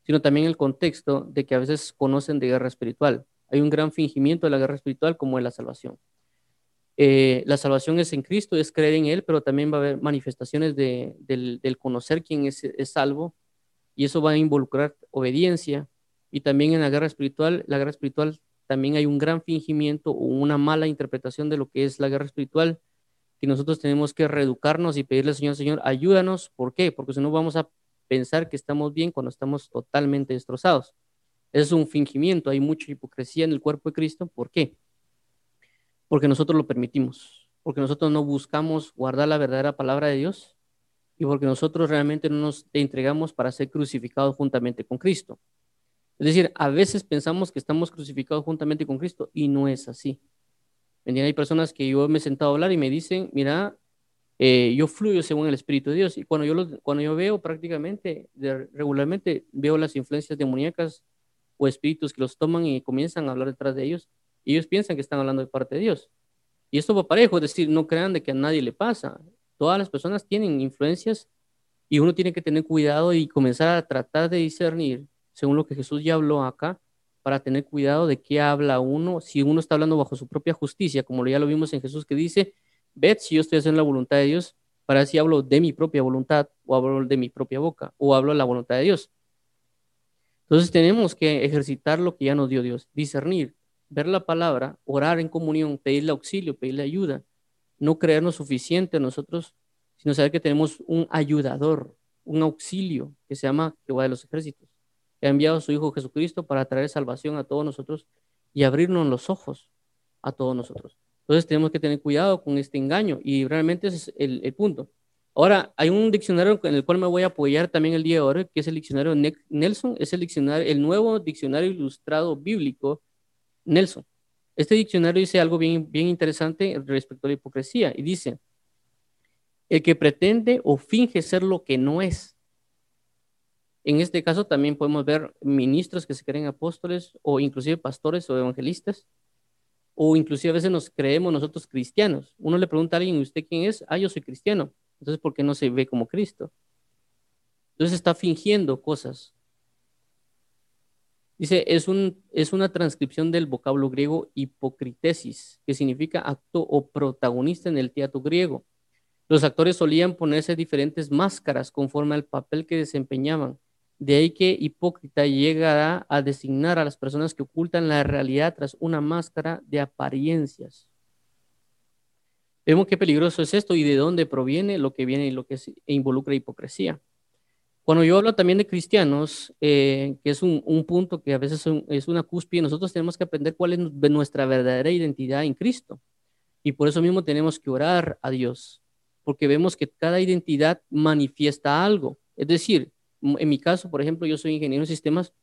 sino también el contexto de que a veces conocen de guerra espiritual. Hay un gran fingimiento de la guerra espiritual como es la salvación. Eh, la salvación es en Cristo, es creer en Él, pero también va a haber manifestaciones de, del, del, conocer quién es, es salvo y eso va a involucrar obediencia. Y también en la guerra espiritual, la guerra espiritual también hay un gran fingimiento o una mala interpretación de lo que es la guerra espiritual que nosotros tenemos que reeducarnos y pedirle al Señor, Señor, ayúdanos. ¿Por qué? Porque si no vamos a pensar que estamos bien cuando estamos totalmente destrozados. Es un fingimiento, hay mucha hipocresía en el cuerpo de Cristo. ¿Por qué? Porque nosotros lo permitimos, porque nosotros no buscamos guardar la verdadera palabra de Dios y porque nosotros realmente no nos entregamos para ser crucificados juntamente con Cristo. Es decir, a veces pensamos que estamos crucificados juntamente con Cristo y no es así. Hay personas que yo me he sentado a hablar y me dicen, mira, eh, yo fluyo según el Espíritu de Dios. Y cuando yo, cuando yo veo prácticamente, regularmente veo las influencias demoníacas o espíritus que los toman y comienzan a hablar detrás de ellos, y ellos piensan que están hablando de parte de Dios. Y esto va parejo, es decir, no crean de que a nadie le pasa. Todas las personas tienen influencias y uno tiene que tener cuidado y comenzar a tratar de discernir, según lo que Jesús ya habló acá, para tener cuidado de qué habla uno, si uno está hablando bajo su propia justicia, como ya lo vimos en Jesús que dice, ved si yo estoy haciendo la voluntad de Dios, para si hablo de mi propia voluntad o hablo de mi propia boca o hablo de la voluntad de Dios. Entonces tenemos que ejercitar lo que ya nos dio Dios, discernir, ver la palabra, orar en comunión, pedirle auxilio, pedirle ayuda, no creernos suficiente a nosotros, sino saber que tenemos un ayudador, un auxilio que se llama Jehová de los ejércitos ha enviado a su Hijo Jesucristo para traer salvación a todos nosotros y abrirnos los ojos a todos nosotros. Entonces tenemos que tener cuidado con este engaño y realmente ese es el, punto. Ahora, hay un diccionario en el cual me voy a apoyar también el día de hoy, que es el diccionario Nelson, es el diccionario, el nuevo diccionario ilustrado bíblico Nelson. Este diccionario dice algo bien, bien interesante respecto a la hipocresía y dice, el que pretende o finge ser lo que no es. En este caso también podemos ver ministros que se creen apóstoles o inclusive pastores o evangelistas o inclusive a veces nos creemos nosotros cristianos. Uno le pregunta a alguien, ¿usted quién es? Ah, yo soy cristiano. Entonces, ¿por qué no se ve como Cristo? Entonces está fingiendo cosas. Dice, es, un, es una transcripción del vocablo griego hipocritesis, que significa acto o protagonista en el teatro griego. Los actores solían ponerse diferentes máscaras conforme al papel que desempeñaban. De ahí que hipócrita llegará a designar a las personas que ocultan la realidad tras una máscara de apariencias. Vemos qué peligroso es esto y de dónde proviene lo que viene y lo que involucra hipocresía. Cuando yo hablo también de cristianos, eh, que es un, punto que a veces es una cúspide, nosotros tenemos que aprender cuál es nuestra verdadera identidad en Cristo. Y por eso mismo tenemos que orar a Dios, porque vemos que cada identidad manifiesta algo. Es decir, en mi caso, por ejemplo, yo soy ingeniero en sistemas,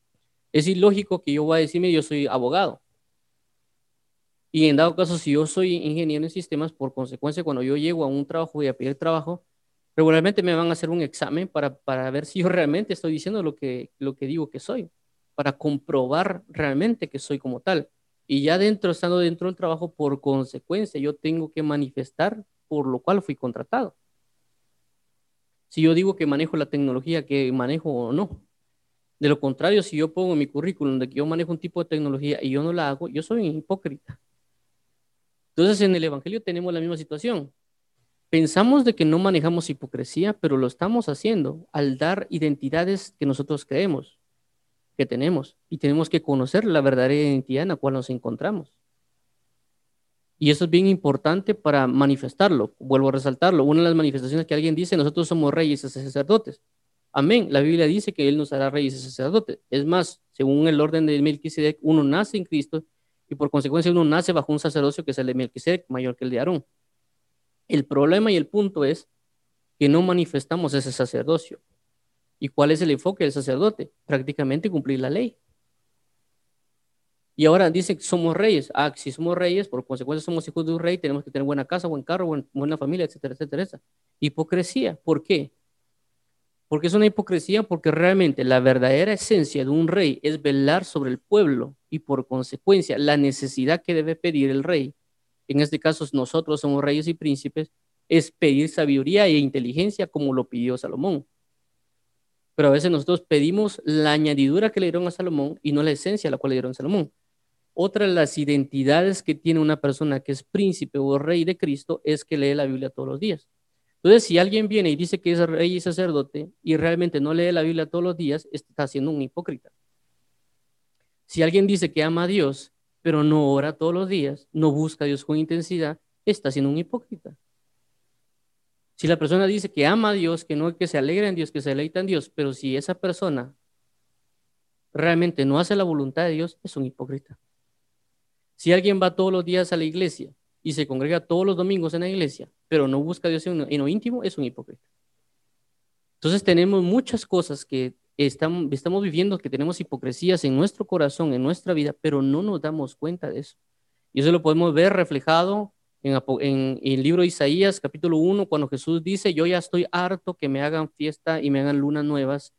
es ilógico que yo voy a decirme yo soy abogado. Y en dado caso, si yo soy ingeniero en sistemas, por consecuencia, cuando yo llego a un trabajo y a pedir trabajo, regularmente me van a hacer un examen para, para ver si yo realmente estoy diciendo lo que, lo que digo que soy, para comprobar realmente que soy como tal. Y ya dentro, estando dentro del trabajo, por consecuencia, yo tengo que manifestar por lo cual fui contratado. Si yo digo que manejo la tecnología, que manejo o no. De lo contrario, si yo pongo en mi currículum de que yo manejo un tipo de tecnología y yo no la hago, yo soy un hipócrita. Entonces, en el Evangelio tenemos la misma situación. Pensamos de que no manejamos hipocresía, pero lo estamos haciendo al dar identidades que nosotros creemos que tenemos y tenemos que conocer la verdadera identidad en la cual nos encontramos. Y eso es bien importante para manifestarlo. Vuelvo a resaltarlo. Una de las manifestaciones que alguien dice, nosotros somos reyes y sacerdotes. Amén. La Biblia dice que Él nos hará reyes y sacerdotes. Es más, según el orden de Melquisedec, uno nace en Cristo y por consecuencia uno nace bajo un sacerdocio que es el de Melquisedec, mayor que el de Aarón. El problema y el punto es que no manifestamos ese sacerdocio. ¿Y cuál es el enfoque del sacerdote? Prácticamente cumplir la ley. Y ahora dicen que somos reyes. Ah, si somos reyes, por consecuencia somos hijos de un rey, tenemos que tener buena casa, buen carro, buena familia, etcétera, etcétera, etcétera. Hipocresía. ¿Por qué? Porque es una hipocresía porque realmente la verdadera esencia de un rey es velar sobre el pueblo y por consecuencia la necesidad que debe pedir el rey en este caso nosotros somos reyes y príncipes, es pedir sabiduría e inteligencia como lo pidió Salomón. Pero a veces nosotros pedimos la añadidura que le dieron a Salomón y no la esencia a la cual le dieron a Salomón. Otra de las identidades que tiene una persona que es príncipe o rey de Cristo es que lee la Biblia todos los días. Entonces, si alguien viene y dice que es rey y sacerdote y realmente no lee la Biblia todos los días, está siendo un hipócrita. Si alguien dice que ama a Dios pero no ora todos los días, no busca a Dios con intensidad, está siendo un hipócrita. Si la persona dice que ama a Dios, que no que se alegra en Dios, que se deleita en Dios, pero si esa persona realmente no hace la voluntad de Dios, es un hipócrita. Si alguien va todos los días a la iglesia y se congrega todos los domingos en la iglesia, pero no busca a Dios en lo íntimo, es un hipócrita. Entonces tenemos muchas cosas que estamos, viviendo que tenemos hipocresías en nuestro corazón, en nuestra vida, pero no nos damos cuenta de eso. Y eso lo podemos ver reflejado en, en, el libro de Isaías, capítulo 1, cuando Jesús dice, yo ya estoy harto que me hagan fiesta y me hagan lunas nuevas,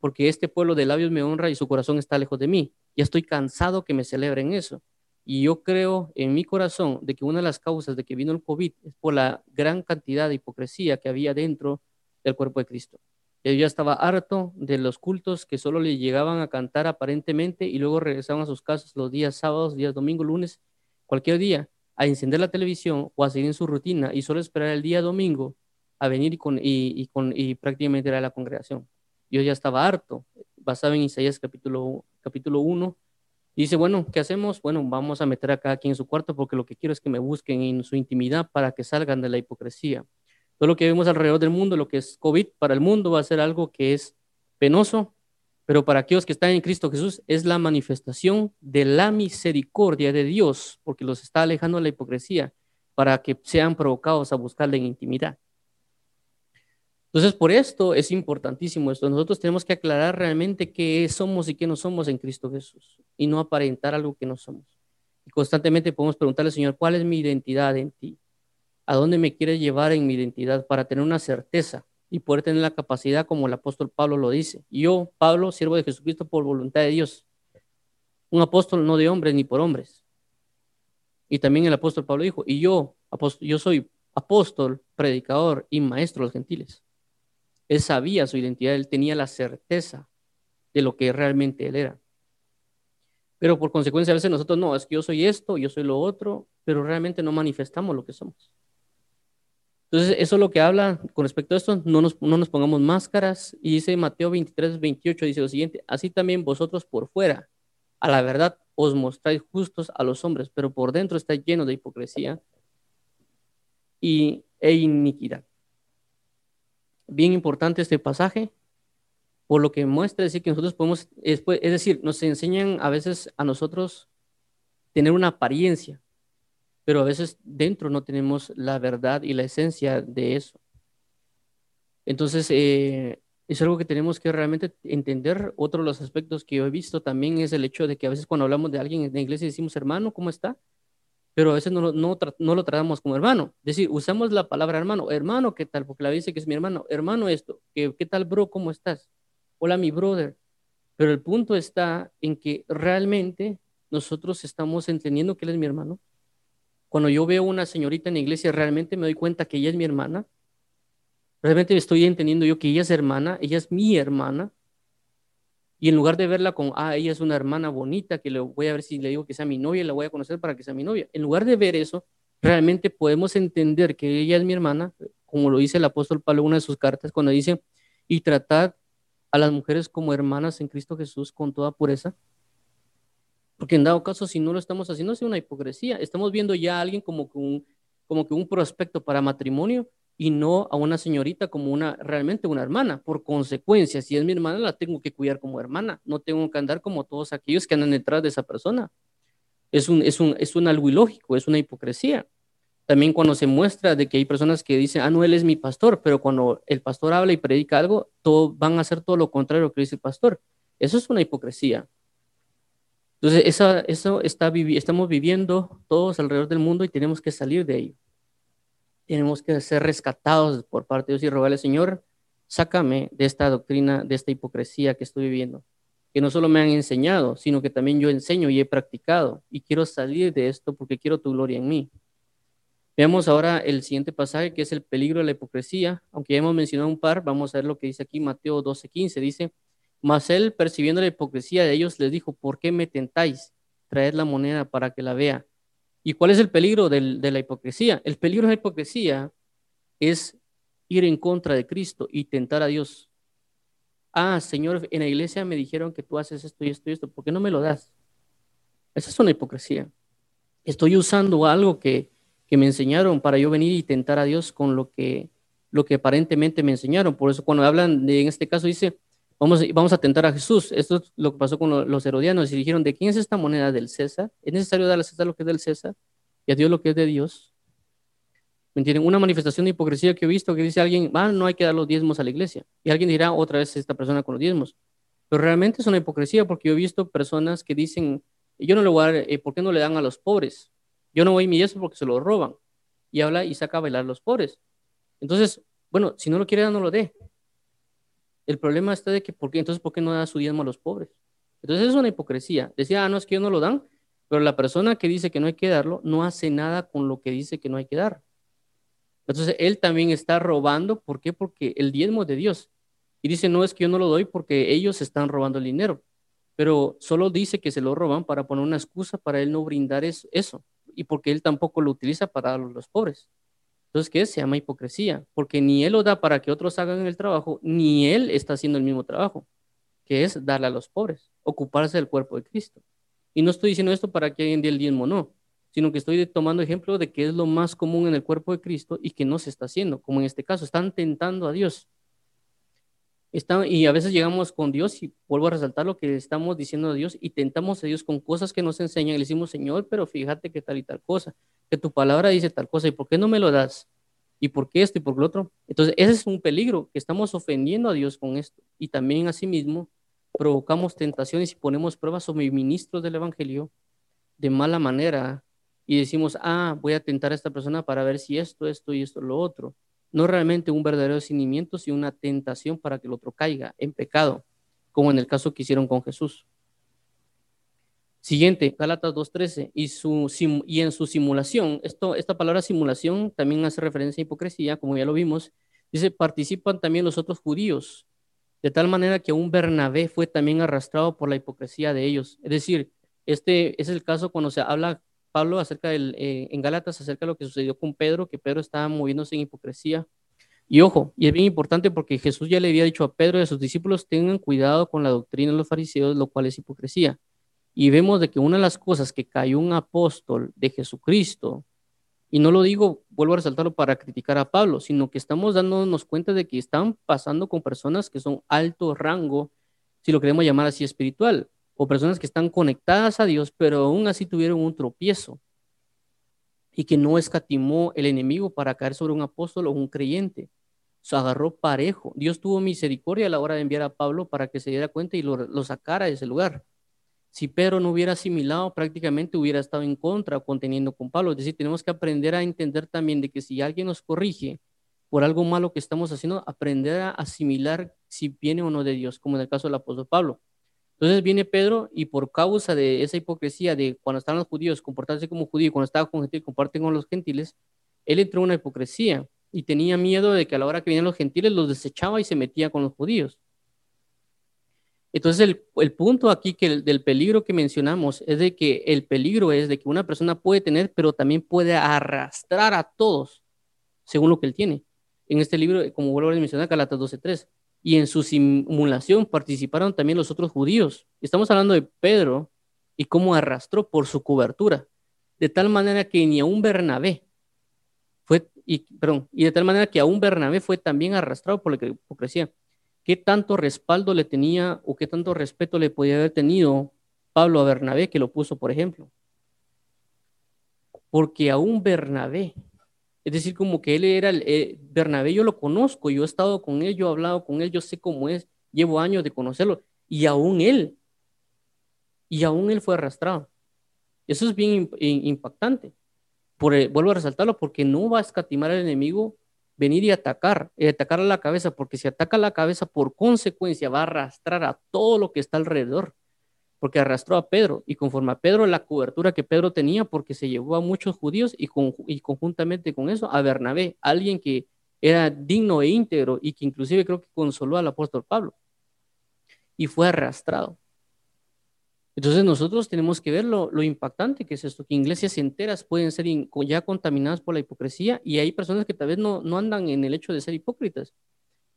porque este pueblo de labios me honra y su corazón está lejos de mí. Ya estoy cansado que me celebren eso. Y yo creo en mi corazón de que una de las causas de que vino el COVID es por la gran cantidad de hipocresía que había dentro del cuerpo de Cristo. Él ya estaba harto de los cultos que solo le llegaban a cantar aparentemente y luego regresaban a sus casas los días sábados, días domingo, lunes, cualquier día, a encender la televisión o a seguir en su rutina y solo esperar el día domingo a venir y, con, y, con, y prácticamente era la congregación. Yo ya estaba harto, basado en Isaías capítulo, capítulo 1. Dice, bueno, ¿qué hacemos? Bueno, vamos a meter acá aquí en su cuarto porque lo que quiero es que me busquen en su intimidad para que salgan de la hipocresía. Todo lo que vemos alrededor del mundo, lo que es COVID para el mundo va a ser algo que es penoso, pero para aquellos que están en Cristo Jesús es la manifestación de la misericordia de Dios, porque los está alejando de la hipocresía, para que sean provocados a buscarle en intimidad. Entonces, por esto es importantísimo esto. Nosotros tenemos que aclarar realmente qué somos y qué no somos en Cristo Jesús y no aparentar algo que no somos. Y constantemente podemos preguntarle, Señor, ¿cuál es mi identidad en ti? ¿A dónde me quieres llevar en mi identidad para tener una certeza y poder tener la capacidad como el apóstol Pablo lo dice? yo, Pablo, siervo de Jesucristo por voluntad de Dios. Un apóstol no de hombres ni por hombres. Y también el apóstol Pablo dijo, y yo, apóstol, yo soy apóstol, predicador y maestro de los gentiles. Él sabía su identidad, él tenía la certeza de lo que realmente él era. Pero por consecuencia a veces nosotros no, es que yo soy esto, yo soy lo otro, pero realmente no manifestamos lo que somos. Entonces, eso es lo que habla con respecto a esto, no nos, no nos pongamos máscaras. Y dice Mateo 23, 28, dice lo siguiente, así también vosotros por fuera, a la verdad, os mostráis justos a los hombres, pero por dentro está lleno de hipocresía y, e iniquidad. Bien importante este pasaje, por lo que muestra decir que nosotros podemos, es, es decir, nos enseñan a veces a nosotros tener una apariencia, pero a veces dentro no tenemos la verdad y la esencia de eso. Entonces, eh, es algo que tenemos que realmente entender. Otro de los aspectos que yo he visto también es el hecho de que a veces cuando hablamos de alguien en la iglesia decimos, hermano, ¿cómo está? Pero a veces no, no, no lo tratamos como hermano. Es decir, usamos la palabra hermano. Hermano, ¿qué tal? Porque la dice que es mi hermano. Hermano, esto. ¿Qué, ¿Qué tal, bro? ¿Cómo estás? Hola, mi brother. Pero el punto está en que realmente nosotros estamos entendiendo que él es mi hermano. Cuando yo veo una señorita en la iglesia, realmente me doy cuenta que ella es mi hermana Realmente estoy entendiendo yo que ella es hermana, ella es mi hermana. Y en lugar de verla con, ah, ella es una hermana bonita, que le voy a ver si le digo que sea mi novia, la voy a conocer para que sea mi novia. En lugar de ver eso, realmente podemos entender que ella es mi hermana, como lo dice el apóstol Pablo en una de sus cartas, cuando dice, y tratar a las mujeres como hermanas en Cristo Jesús con toda pureza. Porque en dado caso, si no lo estamos haciendo, es una hipocresía. Estamos viendo ya a alguien como como que un prospecto para matrimonio, y no a una señorita como una realmente una hermana. Por consecuencia, si es mi hermana, la tengo que cuidar como hermana. No tengo que andar como todos aquellos que andan detrás de esa persona. Es un, es un, es un algo ilógico, es una hipocresía. También cuando se muestra de que hay personas que dicen, ah, no, él es mi pastor, pero cuando el pastor habla y predica algo, todo, van a hacer todo lo contrario que dice el pastor. Eso es una hipocresía. Entonces, esa, eso está, estamos viviendo todos alrededor del mundo y tenemos que salir de ello tenemos que ser rescatados por parte de Dios y rogarle, Señor, sácame de esta doctrina, de esta hipocresía que estoy viviendo, que no solo me han enseñado, sino que también yo enseño y he practicado, y quiero salir de esto porque quiero tu gloria en mí. Veamos ahora el siguiente pasaje, que es el peligro de la hipocresía. Aunque ya hemos mencionado un par, vamos a ver lo que dice aquí Mateo 12:15. Dice, mas él, percibiendo la hipocresía de ellos, les dijo, ¿por qué me tentáis? Traed la moneda para que la vea. ¿Y cuál es el peligro de la hipocresía? El peligro de la hipocresía es ir en contra de Cristo y tentar a Dios. Ah, Señor, en la iglesia me dijeron que tú haces esto y esto y esto, ¿por qué no me lo das? Esa es una hipocresía. Estoy usando algo que, me enseñaron para yo venir y tentar a Dios con lo que, lo que aparentemente me enseñaron. Por eso cuando hablan de, en este caso dice, Vamos, vamos a tentar a Jesús. Esto es lo que pasó con los herodianos. Y dijeron, ¿de quién es esta moneda del César? ¿Es necesario darle a César lo que es del César y a Dios lo que es de Dios? ¿Me entienden? Una manifestación de hipocresía que he visto que dice alguien, ah, no hay que dar los diezmos a la iglesia. Y alguien dirá otra vez esta persona con los diezmos. Pero realmente es una hipocresía porque yo he visto personas que dicen, yo no le voy a dar, eh, ¿por qué no le dan a los pobres? Yo no voy mi diezmo porque se lo roban. Y habla y saca a bailar a los pobres. Entonces, bueno, si no lo quiere dar, no lo dé. El problema está de que, ¿por qué? Entonces, ¿por qué no da su diezmo a los pobres? Entonces, es una hipocresía. Decía, ah, no, es que ellos no lo dan, pero la persona que dice que no hay que darlo no hace nada con lo que dice que no hay que dar. Entonces, él también está robando. ¿Por qué? Porque el diezmo de Dios. Y dice, no es que yo no lo doy porque ellos están robando el dinero. Pero solo dice que se lo roban para poner una excusa para él no brindar eso. Y porque él tampoco lo utiliza para dar a los pobres. Entonces, ¿qué Se llama hipocresía, porque ni él lo da para que otros hagan el trabajo, ni él está haciendo el mismo trabajo, que es darle a los pobres, ocuparse del cuerpo de Cristo. Y no estoy diciendo esto para que alguien dé el diezmo, no, sino que estoy tomando ejemplo de que es lo más común en el cuerpo de Cristo y que no se está haciendo, como en este caso, están tentando a Dios. Y a veces llegamos con Dios y vuelvo a resaltar lo que estamos diciendo a Dios y tentamos a Dios con cosas que nos enseñan le decimos, Señor, pero fíjate que tal y tal cosa que tu palabra dice tal cosa, ¿y por qué no me lo das? ¿Y por qué esto y por lo otro? Entonces, ese es un peligro, que estamos ofendiendo a Dios con esto. Y también, asimismo, provocamos tentaciones y ponemos pruebas sobre ministros del Evangelio de mala manera y decimos, ah, voy a tentar a esta persona para ver si esto, esto y esto, lo otro. No realmente un verdadero seguimiento, sino una tentación para que el otro caiga en pecado, como en el caso que hicieron con Jesús. Siguiente, Gálatas 2.13, y, y en su simulación, esto, esta palabra simulación también hace referencia a hipocresía, como ya lo vimos, dice, participan también los otros judíos, de tal manera que un Bernabé fue también arrastrado por la hipocresía de ellos. Es decir, este es el caso cuando se habla Pablo acerca del, eh, en Gálatas acerca de lo que sucedió con Pedro, que Pedro estaba moviéndose en hipocresía. Y ojo, y es bien importante porque Jesús ya le había dicho a Pedro y a sus discípulos, tengan cuidado con la doctrina de los fariseos, lo cual es hipocresía y vemos de que una de las cosas que cayó un apóstol de Jesucristo, y no lo digo, vuelvo a resaltarlo para criticar a Pablo, sino que estamos dándonos cuenta de que están pasando con personas que son alto rango, si lo queremos llamar así espiritual, o personas que están conectadas a Dios, pero aún así tuvieron un tropiezo y que no escatimó el enemigo para caer sobre un apóstol o un creyente. Se agarró parejo. Dios tuvo misericordia a la hora de enviar a Pablo para que se diera cuenta y lo, lo sacara de ese lugar si Pedro no hubiera asimilado, prácticamente hubiera estado en contra conteniendo con Pablo. Es decir, tenemos que aprender a entender también de que si alguien nos corrige por algo malo que estamos haciendo, aprender a asimilar si viene o no de Dios, como en el caso del apóstol Pablo. Entonces viene Pedro y por causa de esa hipocresía de cuando estaban los judíos, comportarse como judío, cuando estaba con gentiles, comparten con los gentiles, él entró en una hipocresía y tenía miedo de que a la hora que venían los gentiles los desechaba y se metía con los judíos. Entonces, el, punto aquí que del peligro que mencionamos es de que el peligro es de que una persona puede tener, pero también puede arrastrar a todos según lo que él tiene. En este libro, como vuelvo a mencionar, Galatas 12.3, y en su simulación participaron también los otros judíos. Estamos hablando de Pedro y cómo arrastró por su cobertura, de tal manera que ni a un Bernabé fue, y, perdón, y de tal manera que a un Bernabé fue también arrastrado por la hipocresía qué tanto respaldo le tenía o qué tanto respeto le podía haber tenido Pablo a Bernabé, que lo puso, por ejemplo. Porque aún Bernabé, es decir, como que él era el eh, Bernabé, yo lo conozco, yo he estado con él, yo he hablado con él, yo sé cómo es, llevo años de conocerlo, y aún él, y aún él fue arrastrado. Eso es bien impactante. Por, vuelvo a resaltarlo porque no va a escatimar al enemigo venir y atacar, y atacar a la cabeza, porque si ataca la cabeza, por consecuencia va a arrastrar a todo lo que está alrededor, porque arrastró a Pedro, y conforme a Pedro la cobertura que Pedro tenía, porque se llevó a muchos judíos y, conjuntamente con eso a Bernabé, alguien que era digno e íntegro y que inclusive creo que consoló al apóstol Pablo, y fue arrastrado. Entonces nosotros tenemos que ver lo, impactante que es esto, que iglesias enteras pueden ser ya contaminadas por la hipocresía y hay personas que tal vez no, no andan en el hecho de ser hipócritas,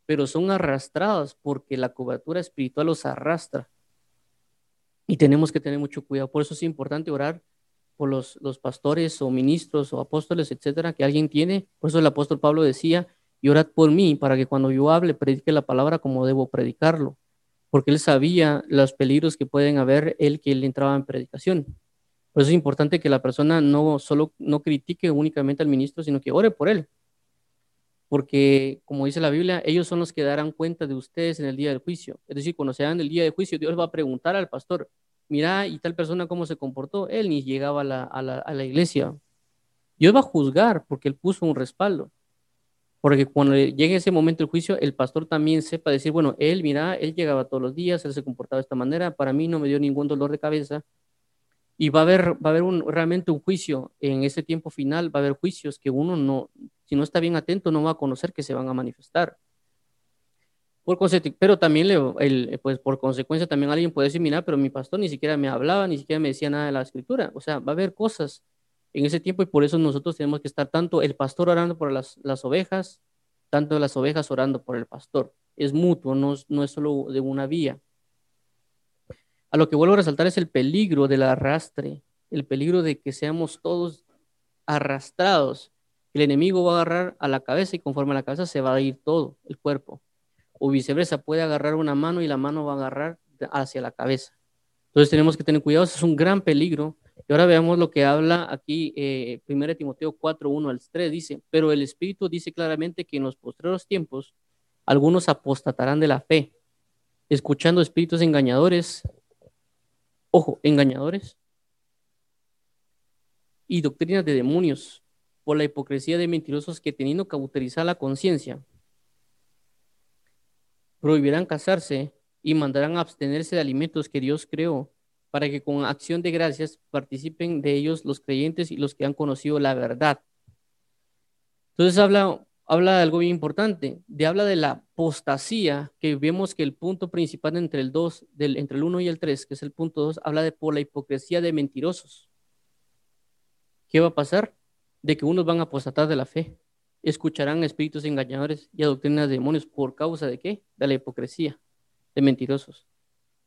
pero son arrastradas porque la cobertura espiritual los arrastra. Y tenemos que tener mucho cuidado. Por eso es importante orar por los, los pastores o ministros o apóstoles, etcétera, que alguien tiene. Por eso el apóstol Pablo decía, y orad por mí para que cuando yo hable predique la palabra como debo predicarlo porque él sabía los peligros que pueden haber él que él entraba en predicación. Por eso es importante que la persona no solo no critique únicamente al ministro, sino que ore por él. Porque, como dice la Biblia, ellos son los que darán cuenta de ustedes en el día del juicio. Es decir, cuando se dan el día del juicio, Dios va a preguntar al pastor, mira, ¿y tal persona cómo se comportó? Él ni llegaba a la, iglesia. Dios va a juzgar porque él puso un respaldo. Porque cuando llegue ese momento del juicio, el pastor también sepa decir, bueno, él, mira, él llegaba todos los días, él se comportaba de esta manera, para mí no me dio ningún dolor de cabeza. Y va a haber, va a haber un, realmente un juicio en ese tiempo final, va a haber juicios que uno no, si no está bien atento, no va a conocer que se van a manifestar. Por pero también, el, pues por consecuencia, también alguien puede decir, mira, pero mi pastor ni siquiera me hablaba, ni siquiera me decía nada de la escritura. O sea, va a haber cosas en ese tiempo y por eso nosotros tenemos que estar tanto el pastor orando por las, las ovejas, tanto las ovejas orando por el pastor. Es mutuo, no, no es solo de una vía. A lo que vuelvo a resaltar es el peligro del arrastre, el peligro de que seamos todos arrastrados. El enemigo va a agarrar a la cabeza y conforme a la cabeza se va a ir todo el cuerpo. O viceversa, puede agarrar una mano y la mano va a agarrar hacia la cabeza. Entonces tenemos que tener cuidado, es un gran peligro y ahora veamos lo que habla aquí eh, 1 Timoteo 4, 1 al 3. Dice, pero el Espíritu dice claramente que en los postreros tiempos algunos apostatarán de la fe, escuchando espíritus engañadores. Ojo, engañadores. y doctrinas de demonios, por la hipocresía de mentirosos que teniendo cauterizar la conciencia, prohibirán casarse y mandarán abstenerse de alimentos que Dios creó, para que con acción de gracias participen de ellos los creyentes y los que han conocido la verdad. Entonces habla, habla de algo bien importante, de habla de la apostasía, que vemos que el punto principal entre el 2, del, entre el 1 y el 3, que es el punto 2, habla de por la hipocresía de mentirosos. ¿Qué va a pasar? De que unos van a apostatar de la fe, escucharán espíritus engañadores y a doctrinas de demonios por causa de qué? De la hipocresía de mentirosos.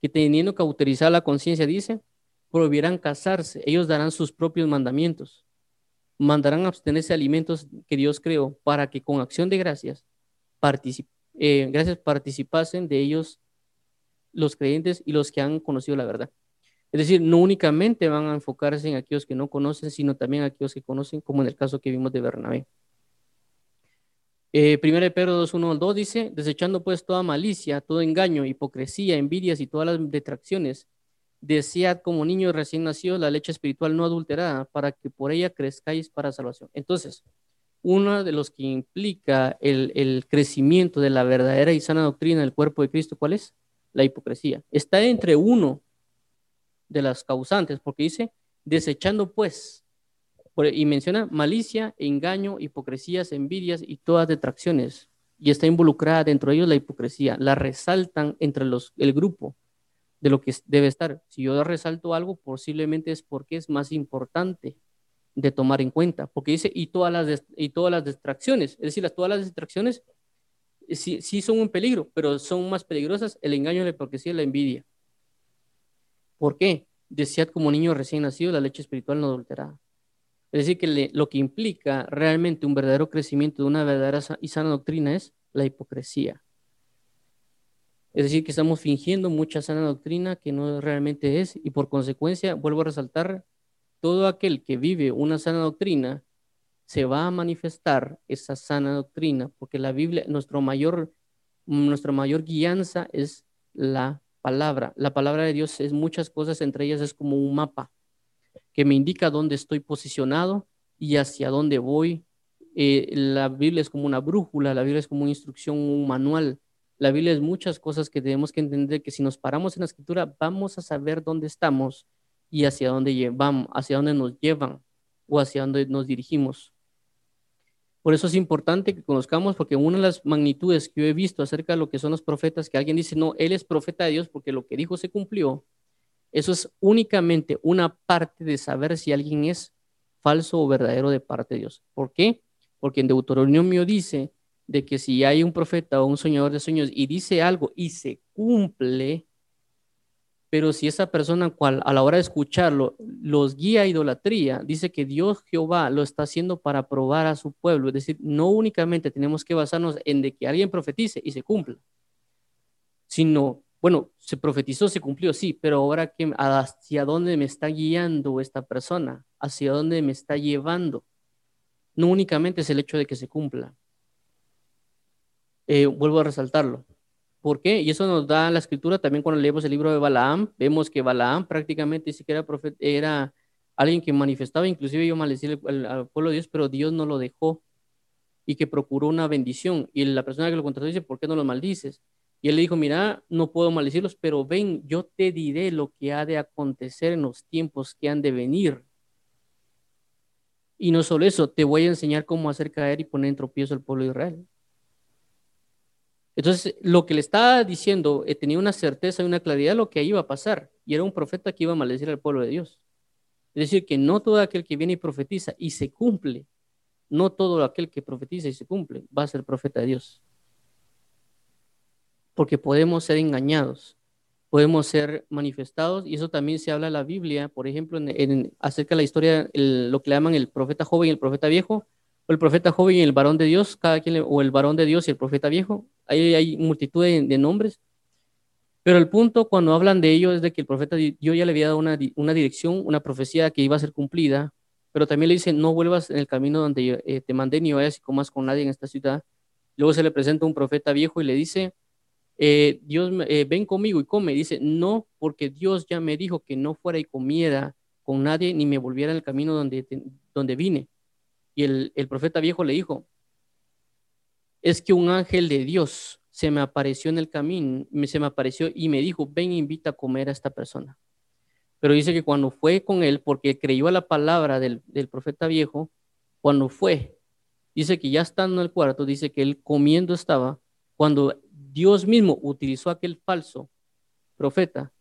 Que teniendo cauterizada la conciencia, dice, prohibirán casarse, ellos darán sus propios mandamientos, mandarán abstenerse alimentos que Dios creó para que con acción de gracias, eh, gracias participasen de ellos los creyentes y los que han conocido la verdad. Es decir, no únicamente van a enfocarse en aquellos que no conocen, sino también aquellos que conocen, como en el caso que vimos de Bernabé. Eh, primero Pedro 2, 1 2 dice, desechando pues toda malicia, todo engaño, hipocresía, envidias y todas las detracciones, desead como niño recién nacido la leche espiritual no adulterada, para que por ella crezcáis para salvación. Entonces, uno de los que implica el, el crecimiento de la verdadera y sana doctrina del cuerpo de Cristo, ¿cuál es? La hipocresía. Está entre uno de las causantes, porque dice, desechando pues, y menciona malicia, engaño, hipocresías, envidias y todas detracciones. Y está involucrada dentro de ellos la hipocresía. La resaltan entre los, el grupo de lo que debe estar. Si yo resalto algo, posiblemente es porque es más importante de tomar en cuenta. Porque dice, y todas las, y todas las distracciones. Es decir, las, todas las distracciones eh, sí, sí son un peligro, pero son más peligrosas el engaño, la hipocresía y la envidia. ¿Por qué? Desead como niño recién nacido la leche espiritual no adulterada. Es decir, que lo que implica realmente un verdadero crecimiento de una verdadera y sana doctrina es la hipocresía. Es decir, que estamos fingiendo mucha sana doctrina que no realmente es y por consecuencia, vuelvo a resaltar, todo aquel que vive una sana doctrina se va a manifestar esa sana doctrina, porque la Biblia, nuestro mayor, nuestra mayor guianza es la palabra. La palabra de Dios es muchas cosas, entre ellas es como un mapa que me indica dónde estoy posicionado y hacia dónde voy. Eh, la Biblia es como una brújula, la Biblia es como una instrucción, un manual. La Biblia es muchas cosas que tenemos que entender que si nos paramos en la escritura vamos a saber dónde estamos y hacia dónde llevamos, hacia dónde nos llevan o hacia dónde nos dirigimos. Por eso es importante que conozcamos, porque una de las magnitudes que yo he visto acerca de lo que son los profetas, que alguien dice, no, él es profeta de Dios porque lo que dijo se cumplió. Eso es únicamente una parte de saber si alguien es falso o verdadero de parte de Dios. ¿Por qué? Porque en Deuteronomio dice de que si hay un profeta o un soñador de sueños y dice algo y se cumple, pero si esa persona cual a la hora de escucharlo los guía a idolatría, dice que Dios Jehová lo está haciendo para probar a su pueblo. Es decir, no únicamente tenemos que basarnos en de que alguien profetice y se cumpla, sino, bueno, se profetizó, se cumplió, sí, pero ahora hacia dónde me está guiando esta persona, hacia dónde me está llevando. No únicamente es el hecho de que se cumpla. Eh, vuelvo a resaltarlo. ¿Por qué? Y eso nos da la escritura también cuando leemos el libro de Balaam, vemos que Balaam prácticamente sí que era, profeta, era alguien que manifestaba, inclusive yo maldecía al, pueblo de Dios, pero Dios no lo dejó y que procuró una bendición. Y la persona que lo contrató dice, ¿por qué no lo maldices? Y él le dijo, mira, no puedo maldecirlos, pero ven, yo te diré lo que ha de acontecer en los tiempos que han de venir. Y no solo eso, te voy a enseñar cómo hacer caer y poner en tropiezo al pueblo de Israel. Entonces, lo que le estaba diciendo eh, tenía una certeza y una claridad de lo que iba a pasar. Y era un profeta que iba a maldecir al pueblo de Dios. Es decir, que no todo aquel que viene y profetiza y se cumple, no todo aquel que profetiza y se cumple va a ser profeta de Dios. Porque podemos ser engañados, podemos ser manifestados, y eso también se habla en la Biblia, por ejemplo, en, acerca de la historia, lo que le llaman el profeta joven y el profeta viejo, o el profeta joven y el varón de Dios, cada quien, o el varón de Dios y el profeta viejo, Ahí hay multitud de, nombres. Pero el punto cuando hablan de ello es de que el profeta, yo ya le había dado una, una dirección, una profecía que iba a ser cumplida, pero también le dice, no vuelvas en el camino donde eh, te mandé ni vayas y comas con nadie en esta ciudad. Luego se le presenta un profeta viejo y le dice, eh, Dios, eh, ven conmigo y come. Dice, no, porque Dios ya me dijo que no fuera y comiera con nadie ni me volviera en el camino donde, donde vine. Y el, profeta viejo le dijo, es que un ángel de Dios se me apareció en el camino, se me apareció y me dijo, ven, invita a comer a esta persona. Pero dice que cuando fue con él, porque creyó a la palabra del, del profeta viejo, cuando fue, dice que ya estando en el cuarto, dice que él comiendo estaba, cuando Dios mismo utilizó aquel falso profeta,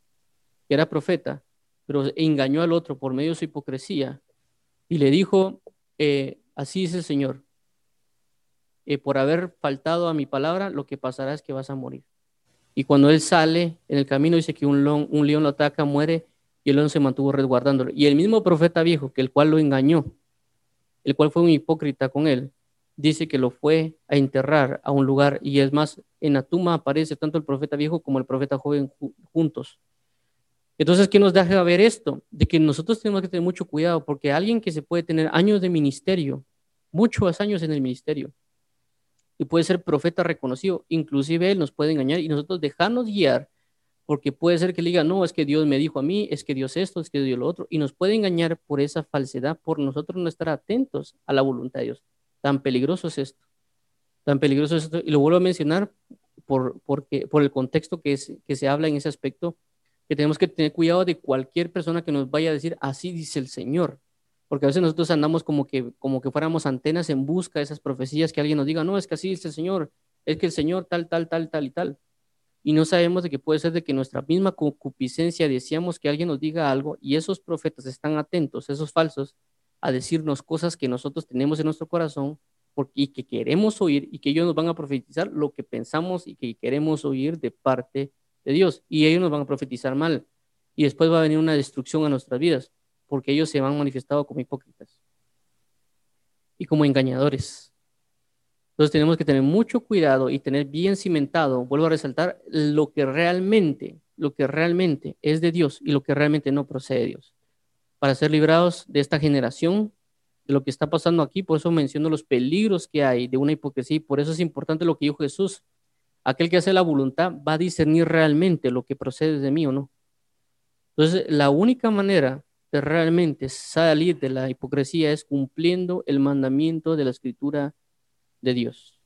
que era profeta, pero engañó al otro por medio de su hipocresía, y le dijo, eh, así dice el Señor, eh, por haber faltado a mi palabra, lo que pasará es que vas a morir. Y cuando él sale en el camino, dice que un león, un león lo ataca, muere, y el león se mantuvo resguardándolo. Y el mismo profeta viejo, que el cual lo engañó, el cual fue un hipócrita con él, dice que lo fue a enterrar a un lugar, y es más, en la tumba aparece tanto el profeta viejo como el profeta joven juntos. Entonces, ¿qué nos deja ver esto? De que nosotros tenemos que tener mucho cuidado, porque alguien que se puede tener años de ministerio, muchos años en el ministerio, y puede ser profeta reconocido, inclusive él nos puede engañar y nosotros dejarnos guiar, porque puede ser que le diga, no, es que Dios me dijo a mí, es que Dios esto, es que Dios lo otro, y nos puede engañar por esa falsedad, por nosotros no estar atentos a la voluntad de Dios. Tan peligroso es esto, tan peligroso es esto, y lo vuelvo a mencionar por, porque, por el contexto que, es, que se habla en ese aspecto, que tenemos que tener cuidado de cualquier persona que nos vaya a decir, así dice el Señor. Porque a veces nosotros andamos como que, como que fuéramos antenas en busca de esas profecías que alguien nos diga, no, es que así dice el Señor, es que el Señor tal, tal, tal, tal y tal. Y no sabemos de que puede ser de que nuestra misma concupiscencia decíamos que alguien nos diga algo y esos profetas están atentos, esos falsos, a decirnos cosas que nosotros tenemos en nuestro corazón porque, y que queremos oír y que ellos nos van a profetizar lo que pensamos y que queremos oír de parte de Dios. Y ellos nos van a profetizar mal. Y después va a venir una destrucción a nuestras vidas, porque ellos se han manifestado como hipócritas y como engañadores. Entonces tenemos que tener mucho cuidado y tener bien cimentado, vuelvo a resaltar, lo que realmente, lo que realmente es de Dios y lo que realmente no procede de Dios. Para ser librados de esta generación, de lo que está pasando aquí, por eso menciono los peligros que hay de una hipocresía y por eso es importante lo que dijo Jesús aquel que hace la voluntad va a discernir realmente lo que procede de mí o no. Entonces, la única manera de realmente salir de la hipocresía es cumpliendo el mandamiento de la escritura de Dios.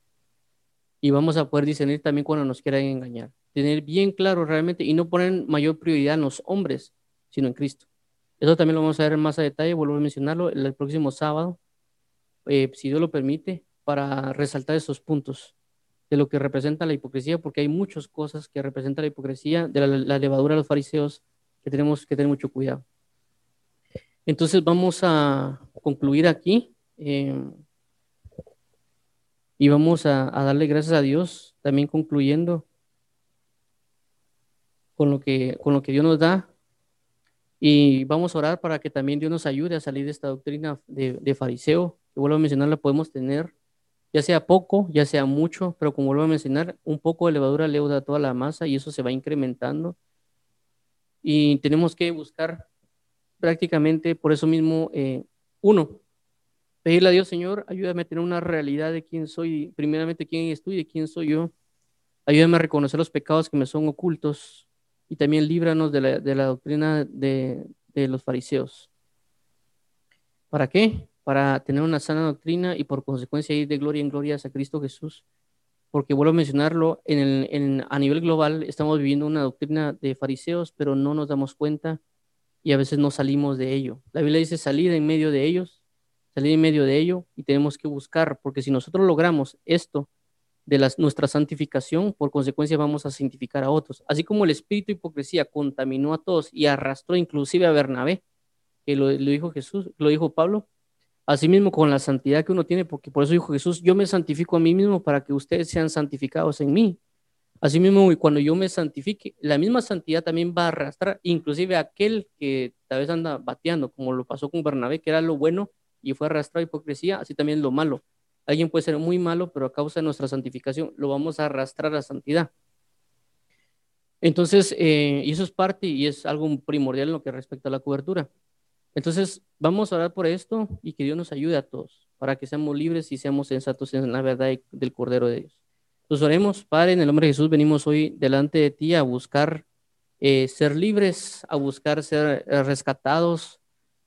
Y vamos a poder discernir también cuando nos quieran engañar. Tener bien claro realmente y no poner mayor prioridad en los hombres, sino en Cristo. Eso también lo vamos a ver más a detalle, vuelvo a mencionarlo el próximo sábado, eh, si Dios lo permite, para resaltar esos puntos de lo que representa la hipocresía, porque hay muchas cosas que representan la hipocresía, de la, levadura de los fariseos, que tenemos que tener mucho cuidado. Entonces vamos a concluir aquí em, y vamos a, darle gracias a Dios, también concluyendo con lo que, con lo que Dios nos da. Y vamos a orar para que también Dios nos ayude a salir de esta doctrina de, de fariseo, que vuelvo a mencionar, la podemos tener ya sea poco, ya sea mucho, pero como vuelvo a mencionar, un poco de levadura leuda toda la masa y eso se va incrementando. Y tenemos que buscar prácticamente por eso mismo, eh, uno, pedirle a Dios, Señor, ayúdame a tener una realidad de quién soy, primeramente quién estoy de quién soy yo. Ayúdame a reconocer los pecados que me son ocultos y también líbranos de la, de la doctrina de, de los fariseos. ¿Para qué? Para tener una sana doctrina y por consecuencia ir de gloria en gloria a Cristo Jesús. Porque vuelvo a mencionarlo, en a nivel global estamos viviendo una doctrina de fariseos, pero no nos damos cuenta y a veces no salimos de ello. La Biblia dice salir en medio de ellos, salir en medio de ello y tenemos que buscar, porque si nosotros logramos esto de las, nuestra santificación, por consecuencia vamos a santificar a otros. Así como el espíritu de hipocresía contaminó a todos y arrastró inclusive a Bernabé, que lo, lo dijo Jesús, lo dijo Pablo, Asimismo, con la santidad que uno tiene, porque por eso dijo Jesús, yo me santifico a mí mismo para que ustedes sean santificados en mí. Asimismo, y cuando yo me santifique, la misma santidad también va a arrastrar, inclusive aquel que tal vez anda bateando, como lo pasó con Bernabé, que era lo bueno y fue arrastrado a hipocresía, así también lo malo. Alguien puede ser muy malo, pero a causa de nuestra santificación lo vamos a arrastrar a santidad. Entonces, eh, y eso es parte y es algo primordial en lo que respecta a la cobertura. Entonces, vamos a orar por esto y que Dios nos ayude a todos para que seamos libres y seamos sensatos en la verdad del Cordero de Dios. Entonces oremos, Padre, en el nombre de Jesús venimos hoy delante de ti a buscar eh, ser libres, a buscar ser eh, rescatados,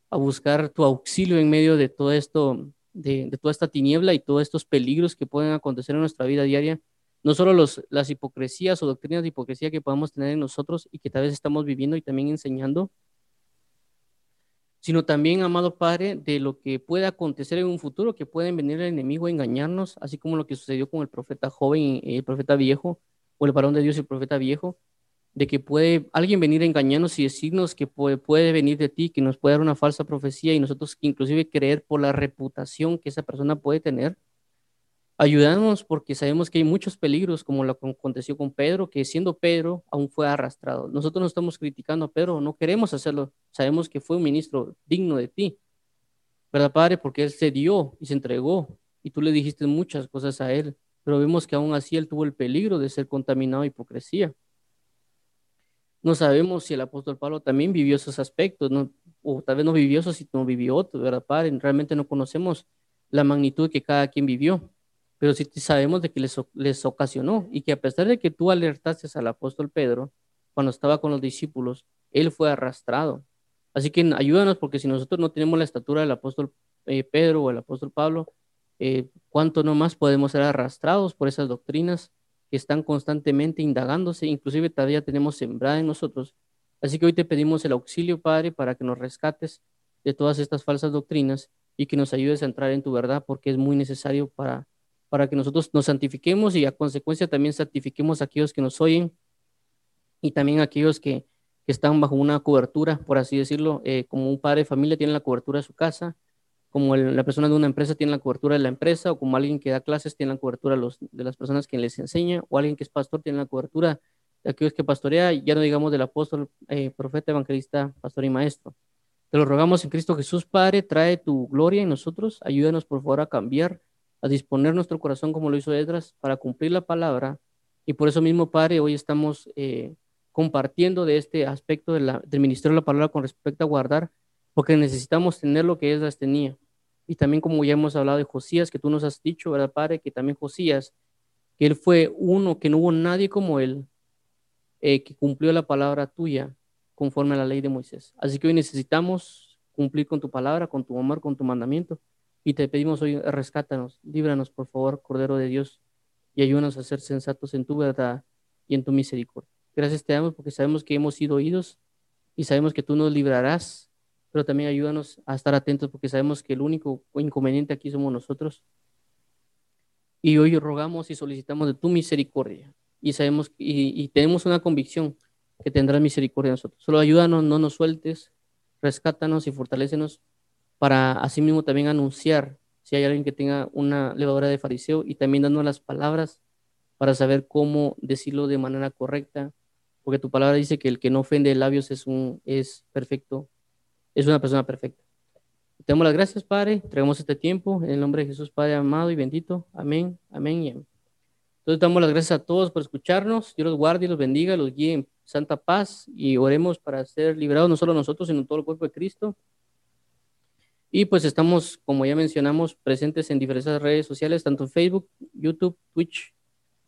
a buscar tu auxilio en medio de todo esto, de, de toda esta tiniebla y todos estos peligros que pueden acontecer en nuestra vida diaria. No solo los, las hipocresías o doctrinas de hipocresía que podamos tener en nosotros y que tal vez estamos viviendo y también enseñando, sino también, amado Padre, de lo que puede acontecer en un futuro, que pueden venir el enemigo a engañarnos, así como lo que sucedió con el profeta joven el profeta viejo, o el varón de Dios el profeta viejo, de que puede alguien venir a engañarnos y decirnos que puede, puede venir de ti, que nos puede dar una falsa profecía y nosotros inclusive creer por la reputación que esa persona puede tener. Ayudamos porque sabemos que hay muchos peligros, como lo que aconteció con Pedro, que siendo Pedro aún fue arrastrado. Nosotros no estamos criticando a Pedro, no queremos hacerlo. Sabemos que fue un ministro digno de ti, ¿verdad, Padre? Porque él se dio y se entregó y tú le dijiste muchas cosas a él, pero vemos que aún así él tuvo el peligro de ser contaminado de hipocresía. No sabemos si el apóstol Pablo también vivió esos aspectos, ¿no? o tal vez no vivió eso, no vivió otro, ¿verdad, Padre? Realmente no conocemos la magnitud que cada quien vivió, pero sí sabemos de que les, les ocasionó y que a pesar de que tú alertaste al apóstol Pedro cuando estaba con los discípulos, él fue arrastrado. Así que ayúdanos porque si nosotros no tenemos la estatura del apóstol eh, Pedro o el apóstol Pablo, eh, ¿cuánto no más podemos ser arrastrados por esas doctrinas? que están constantemente indagándose, inclusive todavía tenemos sembrada en nosotros. Así que hoy te pedimos el auxilio, Padre, para que nos rescates de todas estas falsas doctrinas y que nos ayudes a entrar en tu verdad, porque es muy necesario para, para que nosotros nos santifiquemos y a consecuencia también santifiquemos a aquellos que nos oyen y también a aquellos que, que están bajo una cobertura, por así decirlo, eh, como un padre de familia tiene la cobertura de su casa, como la persona de una empresa tiene la cobertura de la empresa, o como alguien que da clases tiene la cobertura de, los, de las personas que les enseña, o alguien que es pastor tiene la cobertura de aquellos que pastorea, ya no digamos del apóstol, eh, profeta, evangelista, pastor y maestro. Te lo rogamos en Cristo Jesús, Padre, trae tu gloria en nosotros, ayúdanos por favor a cambiar, a disponer nuestro corazón como lo hizo Edras, para cumplir la palabra, y por eso mismo, Padre, hoy estamos eh, compartiendo de este aspecto del ministerio de la palabra con respecto a guardar porque necesitamos tener lo que Esdras tenía. Y también como ya hemos hablado de Josías, que tú nos has dicho, ¿verdad, Padre? Que también Josías, que él fue uno, que no hubo nadie como él, eh, que cumplió la palabra tuya conforme a la ley de Moisés. Así que hoy necesitamos cumplir con tu palabra, con tu amor, con tu mandamiento. Y te pedimos hoy, rescátanos, líbranos, por favor, Cordero de Dios, y ayúdanos a ser sensatos en tu verdad y en tu misericordia. Gracias te damos porque sabemos que hemos sido oídos y sabemos que tú nos librarás pero también ayúdanos a estar atentos porque sabemos que el único inconveniente aquí somos nosotros. Y hoy rogamos y solicitamos de tu misericordia y sabemos y, tenemos una convicción que tendrás misericordia de nosotros. Solo ayúdanos, no nos sueltes, rescátanos y fortalecenos para asimismo también anunciar si hay alguien que tenga una levadura de fariseo y también dando las palabras para saber cómo decirlo de manera correcta, porque tu palabra dice que el que no ofende labios es un es perfecto es una persona perfecta. Te damos las gracias, Padre. Traemos este tiempo en el nombre de Jesús, Padre amado y bendito. Amén, amén y amén. Entonces damos las gracias a todos por escucharnos. Dios los guarde y los bendiga, los guíe en santa paz y oremos para ser liberados no solo nosotros, sino todo el cuerpo de Cristo. Y pues estamos, como ya mencionamos, presentes en diferentes redes sociales, tanto Facebook, YouTube, Twitch,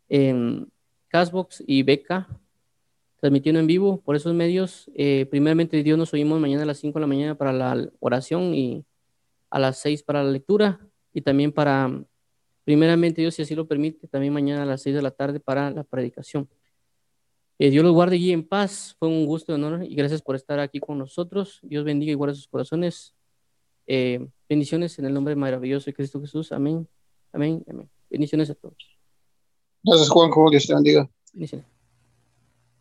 en Castbox y Beca transmitiendo en vivo por esos medios. Eh, primeramente, Dios nos oímos mañana a las 5 de la mañana para la oración y a las 6 para la lectura y también para, primeramente, Dios, si así lo permite, también mañana a las 6 de la tarde para la predicación. Dios los guarde y en paz. Fue un gusto honor y gracias por estar aquí con nosotros. Dios bendiga y guarde sus corazones. Eh, bendiciones en el nombre maravilloso de Cristo Jesús. Amén. Amén. Amén. Bendiciones a todos. Gracias, Juan. Dios te bendiga. Bendiciones.